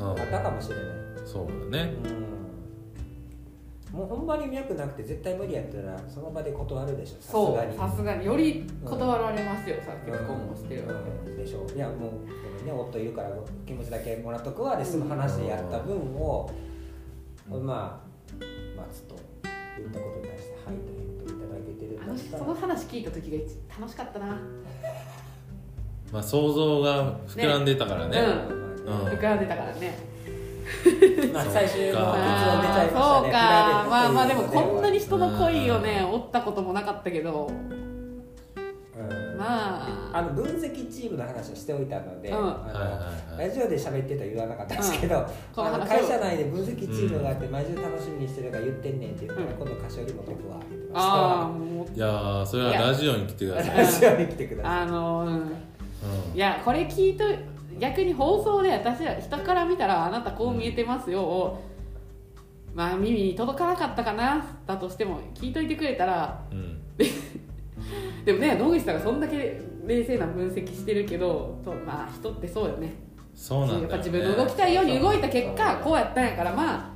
あったかもしれない、そうだね。うん、もう本番に脈なくて絶対無理やったらその場で断るでしょ。さすそがに。うさすがに。より断られますよ、さ結婚もしてるわけ、うん。でしょいやもうごめんね夫いるから気持ちだけもらっとくわで済む話でやった分を、まあ待つと言ったことに対して「はい」と返答いただけてるんあのだったら。その話聞いた時が一楽しかったな、まあ想像が膨らんでたからねまあね。うん膨らんでたからね。まあ最終の結論出ちゃいましたね。あーそうか。まあまあでもこんなに人の恋恋をね追ったこともなかったけど。まあ。あの分析チームの話をしておいたので、ラジオで喋ってたら言わなかったんですけど、この話を。あの会社内で分析チームがあって毎週楽しみにしてるから言ってんねんって言ったら、うん今度菓子折りも飛ぶわ言ってまああもういやーそれはラジオに来てください、ラジオに来てください。あのうんうん。いやこれ聞いと逆に放送で私は人から見たらあなたこう見えてますよをまあ耳に届かなかったかなだとしても聞いといてくれたらうん。でもね野口さんがそんだけ冷静な分析してるけどとまあ人ってそうよね。そうなんね、やっぱ自分の動きたいように動いた結果こうやったんやからま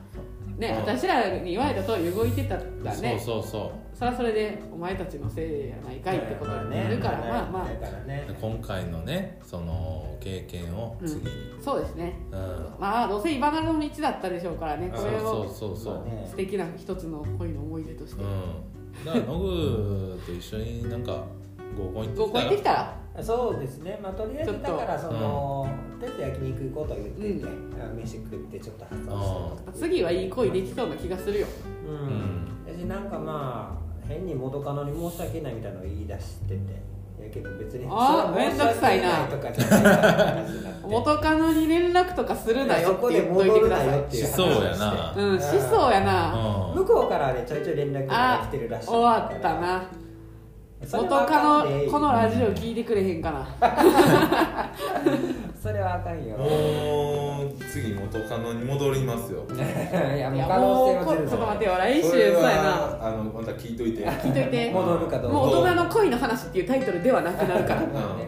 あねう。ん私らに言われた通り動いてたらね。そうそうそそれはそれでお前たちのせいやないかいってことになるからまあまだからね。う今回のねその経験を。次に、あそうですね。うん。まあどうせ茨の道だったでしょうからねこれをそうそうそう素敵な一つの恋の思い出として。うん。だからノグと一緒になんか合コン行合コン行ってってきたきたら？そうですね。まあとりあえずだからそのと。りあえず焼肉行こうと言ってて、あ飯食ってちょっと発散して。次はいい恋できそうな気がするよ。うん、私なんかまあ変に元カノに申し訳ないみたいなのを言い出してて。やけど別にあーそれは申し訳めんどくさいなとかじゃな元カノに連絡とかするなよって言っといてくださなよっていうしそうやな。いうんしそうやな。うん。向こうからねちょいちょい連絡があ来てるらしい終わったな。元カノこのラジオ聞いてくれへんかな。それはあかんよ次元カノに戻りますよ。いやいやもう可能性もうこはゼロちょっと待ってよ来週そうやな。あのまた聞いといて。聞いといて。戻るかどうか。もう大人の恋の話っていうタイトルではなくなるから。う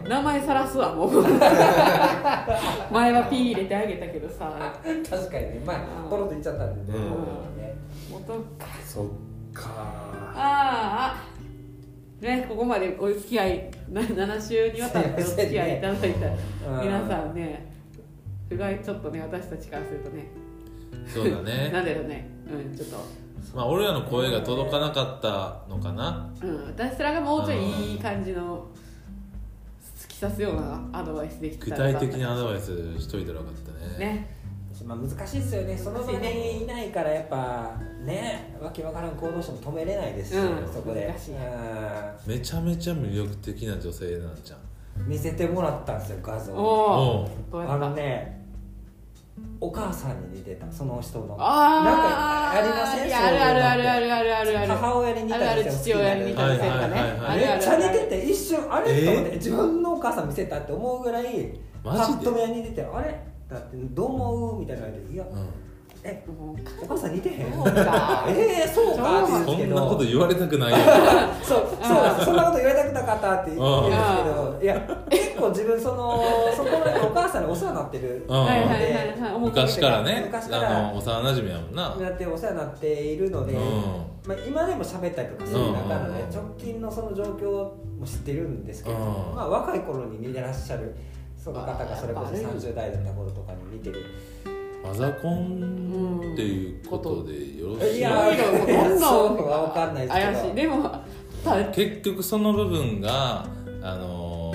ん。名前さらすわもう。前はピー入れてあげたけどさ。確かにね。まあポロッと言っちゃったんでね,、うん。ね。元か。そっかああねここまでお付き合いな7週にわたってお付き合いいただいたうん。皆さんね不甲斐ちょっとね私たちからするとね。そうだね。なんだろうね。うんちょっと。まあ俺らの声が届かなかったのかな。うん、私らがもうちょいいい感じの突き刺すようなアドバイスできたら体的にアドバイスしといたらよかったね。ね。まあ難しいですよね。その場にいないからやっぱねわけわからん行動しても止めれないですし、うんそこで。難しい。うん。めちゃめちゃ魅力的な女性なんじゃん見せてもらったんですよ画像。おおおうあのねお母さんに似てたその人の。あー。なんかありません？あるあるあるあるあるあるある。母親に似たあるある父親に似たはい女性とかねめっちゃ似てて一瞬あれ、えーと思って自分のお母さん見せたって思うぐらいパッと目に似ててあれ？だってどう思う？みたいなのでいや、うえお母さん似てへん？えー、そうかそんなこと言われたくないよ。そうそうそんなこと言われたくなかったって言うんですあけど。いや結構自分そのそこのお母さんにお世話になってる。昔からね。昔から。幼馴染やもんな。なってお世話になっているので、うん。まあ、今でも喋ったりとかする中のね、うん。直近のその状況も知ってるんですけど、うん。まあ、若い頃に似てらっしゃるその方がそれこそあー30代だった頃とかに似てるマザコンっていうことでよろしいいやいろいろどんどんそうは分かんないですけど。怪しいでも結局その部分があの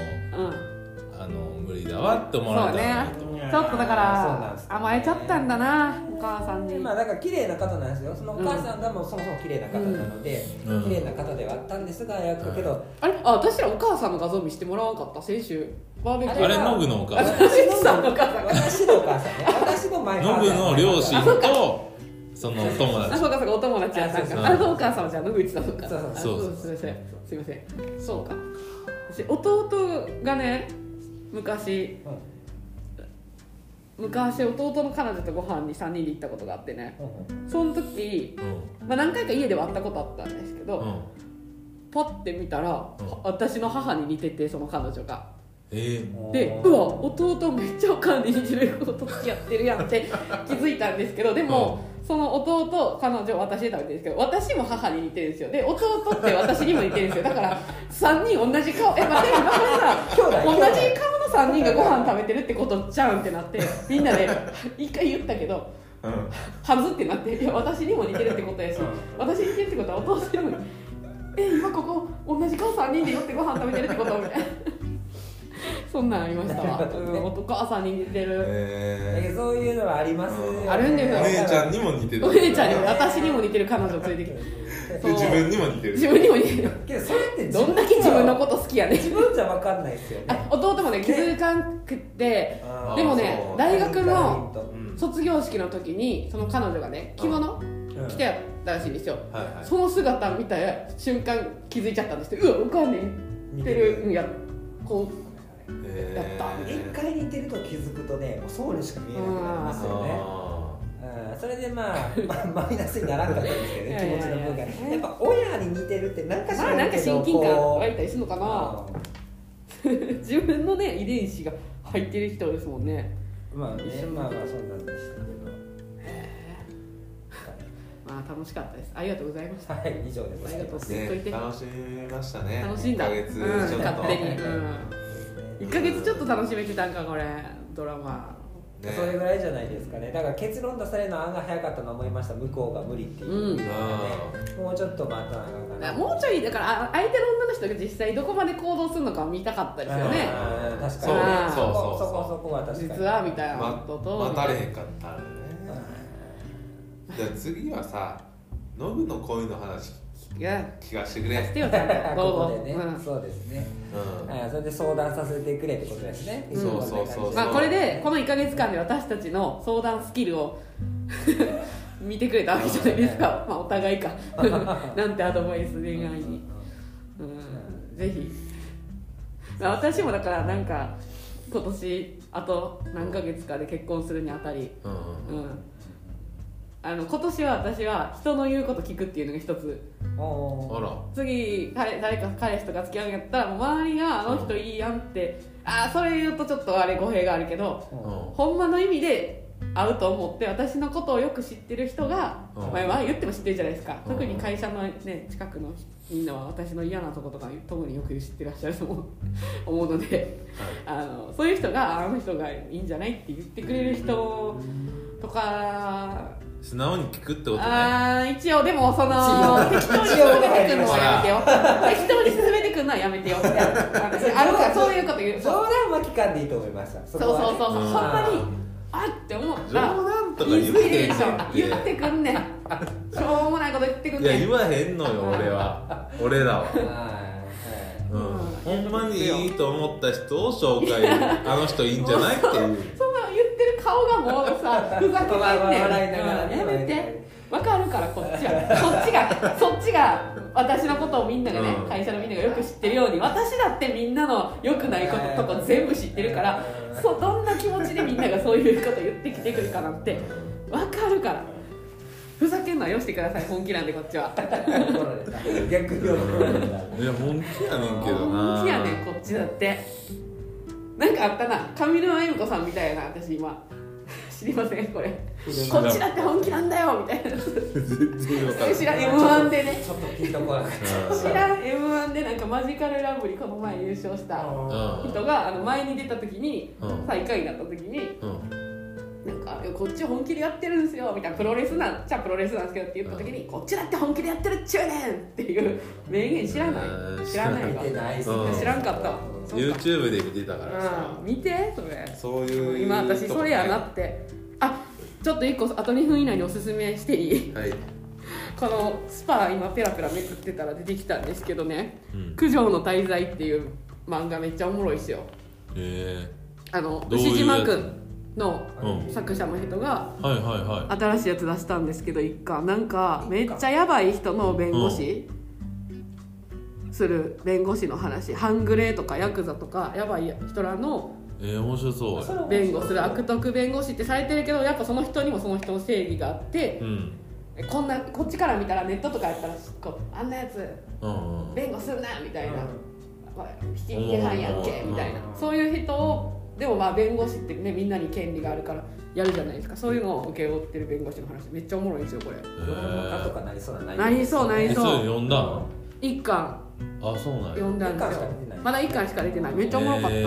あの無理だわって思われたらいいと思うちょっとだから甘えちゃったんだなお母さんに。まあだから綺麗な方なんですよ。そのお母さんがもうそもそも綺麗な方なので、うん。綺麗な方ではあったんですがやったけど、あれ？あ私らお母さんの画像見せてもらわんかった？先週。バーベキュー。あれノグのお母さん。私のお母さんが。私のお母さん。ね私の前ノグの両親とそのお友達。あそうかそうかお友達やそうかあのお母さんはじゃあ野口さんのか。そうあそうそう。すいません。すいません。そうか。私弟がね昔うん昔弟の彼女とご飯に3人で行ったことがあってね。うん。その時、うん。まあ、何回か家では会ったことあったんですけど、うん。パッて見たら、うん。私の母に似ててその彼女が。えでうわ弟めっちゃおかんに似てる子と付き合ってるやんって 気づいたんですけどでも、その弟彼女私で食べてるんですけど私も母に似てるんですよ。で弟って私にも似てるんですよ。だから3人同じ顔え待って今これさ同じ顔の3人がご飯食べてるってことちゃうんってなって みんなで一回言ったけどうん。はずってなっていや私にも似てるってことやし私に似てるってことは弟にもえ今ここ同じ顔3人で寄ってご飯食べてるってことみたいなそんなんありましたわ、うん、お母さんに似てる。えそういうのはありますあるんですよ。お姉ちゃんにも似てる。お姉ちゃんにも私にも似てる彼女連れてきて。で自分にも似てる。自分にも似てる。けどそれってどんだけ自分のこと好きやねん。自分じゃ分かんないですよね。あ弟もね気づかんくってでもね大学のうん。卒業式の時にその彼女がね着物うん。着てやったらしいんですよ。はいはい。その姿見た瞬間気づいちゃったんですけどうわおかんね似てる。うんやこえやった一回似てると気づくとねもうそうにしか見えなくなりますよね。それでまあ、まあ、マイナスにならんかったんですけどね気持ちの部分がやっぱ親に似てるってなんかうまあなんか親近感湧いたりするのかな。あ 自分のね遺伝子が入ってる人ですもんね。ーまあねまあまあそうなんでしたけまあ楽しかったです。ありがとうございました。どはい以上でございます。ありがとう。ね楽しみましたね。楽しんだ。1ヶ月ちょうん、っと。勝手に、うん、1ヶ月ちょっと楽しめてたんかこれドラマ。ね。それぐらいじゃないですかね。だから結論出されるのは案が早かったと思いました向こうが無理っていう、うん。ねもうちょっと待たなあかんかな。もうちょいだからあ相手の女の人が実際どこまで行動するのか見たかったですよね。確かにね。そそこそうそうそうそこそこは確かに実はみたいなまことと待たれへんかったらね。じゃあ次はさノブの恋の話いや聞かせてくれ。してよちゃんとここでね、うん。そうですね、うん。はいそれで相談させてくれってことですね、うん。そうそうそうそう。まあ、これでこの1か月間で私たちの相談スキルを 見てくれたわけじゃないですか、まあ、お互いか。なんてアドバイス恋愛に、うん、ぜひ、まあ、私もだからなんか今年あと何ヶ月かで結婚するにあたり、うんうん。うん、あの今年は私は人の言うこと聞くっていうのが一つ。あら。次彼誰か彼氏とか付き合うんやったらもう周りがあの人いいやんってああそれ言うとちょっとあれ語弊があるけどうん。ほんまの意味で会うと思って私のことをよく知ってる人が、うん。まあまあ言っても知ってるじゃないですか、うん。特に会社の、ね、近くのみんなは私の嫌なとことか特によく知ってらっしゃると思う。思うのであのそういう人があの人がいいんじゃないって言ってくれる人とか素直に聞くってことね。あー一応でもその適当に進めてくるのはやめてよ適当に進めてくるのはやめてよってある か。らそういうこと言う。冗談は聞かんでいいと思いましたそそうそうそう。そう、うんほんまにあって思った。冗談とか言インスピレわへんね言ってくんねん。しょうもないこと言ってくんねん。いや言わへんのよ俺は。俺らは。はい。はい。うんうんほんまにいいと思った人を紹介あの人いいんじゃないっていう。そんな言ってる顔がもうさふざけてんねん。笑いながらね。うんやめてわかるからこっちは。そっちがそっちが私のことをみんながね、うん。会社のみんながよく知ってるように私だってみんなの良くないこととか全部知ってるからそうどんな気持ちでみんながそういうこと言ってきてくるかなんてわかるからふざけんのはよしてください本気なんでこっちは。逆に怒られた。いや本気やねんけどな。本気やねんこっちだって。なんかあったな。上沼恵美子さんみたいな私今。知りませんこれ。こっちだって本気なんだよみたいな。知らん m 1でね。ちょっと聞いとこな知らん m 1でなんかマジカルラブリーこの前優勝したうん。人があの前に出た時にうん。最下位になった時にうんなんかこっち本気でやってるんですよみたいなプロレスなんじゃプロレスなんですけどって言った時に、こっちだって本気でやってるっちゅうねんっていう名言知らない。うん。知らない見わ。知らん。かった YouTube で見てたからさ。うん。見てそれ。そういう今私それやなって。あちょっと1個あと2分以内におすすめしていい？はい。このスパ今ペラペラめくってたら出てきたんですけどね。うん「九条の大罪」っていう漫画めっちゃおもろいですよ。へあの牛島くんのうん。作者の人が新しいやつ出したんですけど一巻。なんかめっちゃやばい人の弁護士する弁護士の話。半グレとかヤクザとかやばい人らの面白そう。弁護する。悪徳弁護士ってされてるけどやっぱその人にもその人の正義があってうん。こんなこっちから見たらネットとかやったらこうあんなやつうんうん。弁護するなみたいな、まあひき逃げ犯やっけみたいな。そういう人をでもまあ弁護士ってねみんなに権利があるからやるじゃないですか。そういうのを請け負ってる弁護士の話。めっちゃおもろいんですよこれ。ドラマ化とかなりそうな。なりそうなりえそう。読んだの？一巻。あそうなんや。読んだんですよ。まだ一巻しか出てない。めっちゃおもろかった、え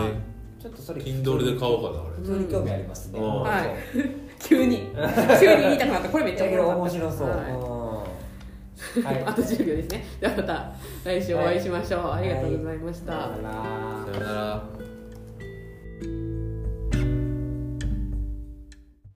ちょっとそれ Kindle で買おうかな俺普通に興味ありますね、うん。はい。急に。急に言いたくなった。これめっちゃ面白そう、はい。あと10秒ですね。ではまた来週お会いしましょう、ありがとうございました、さよなら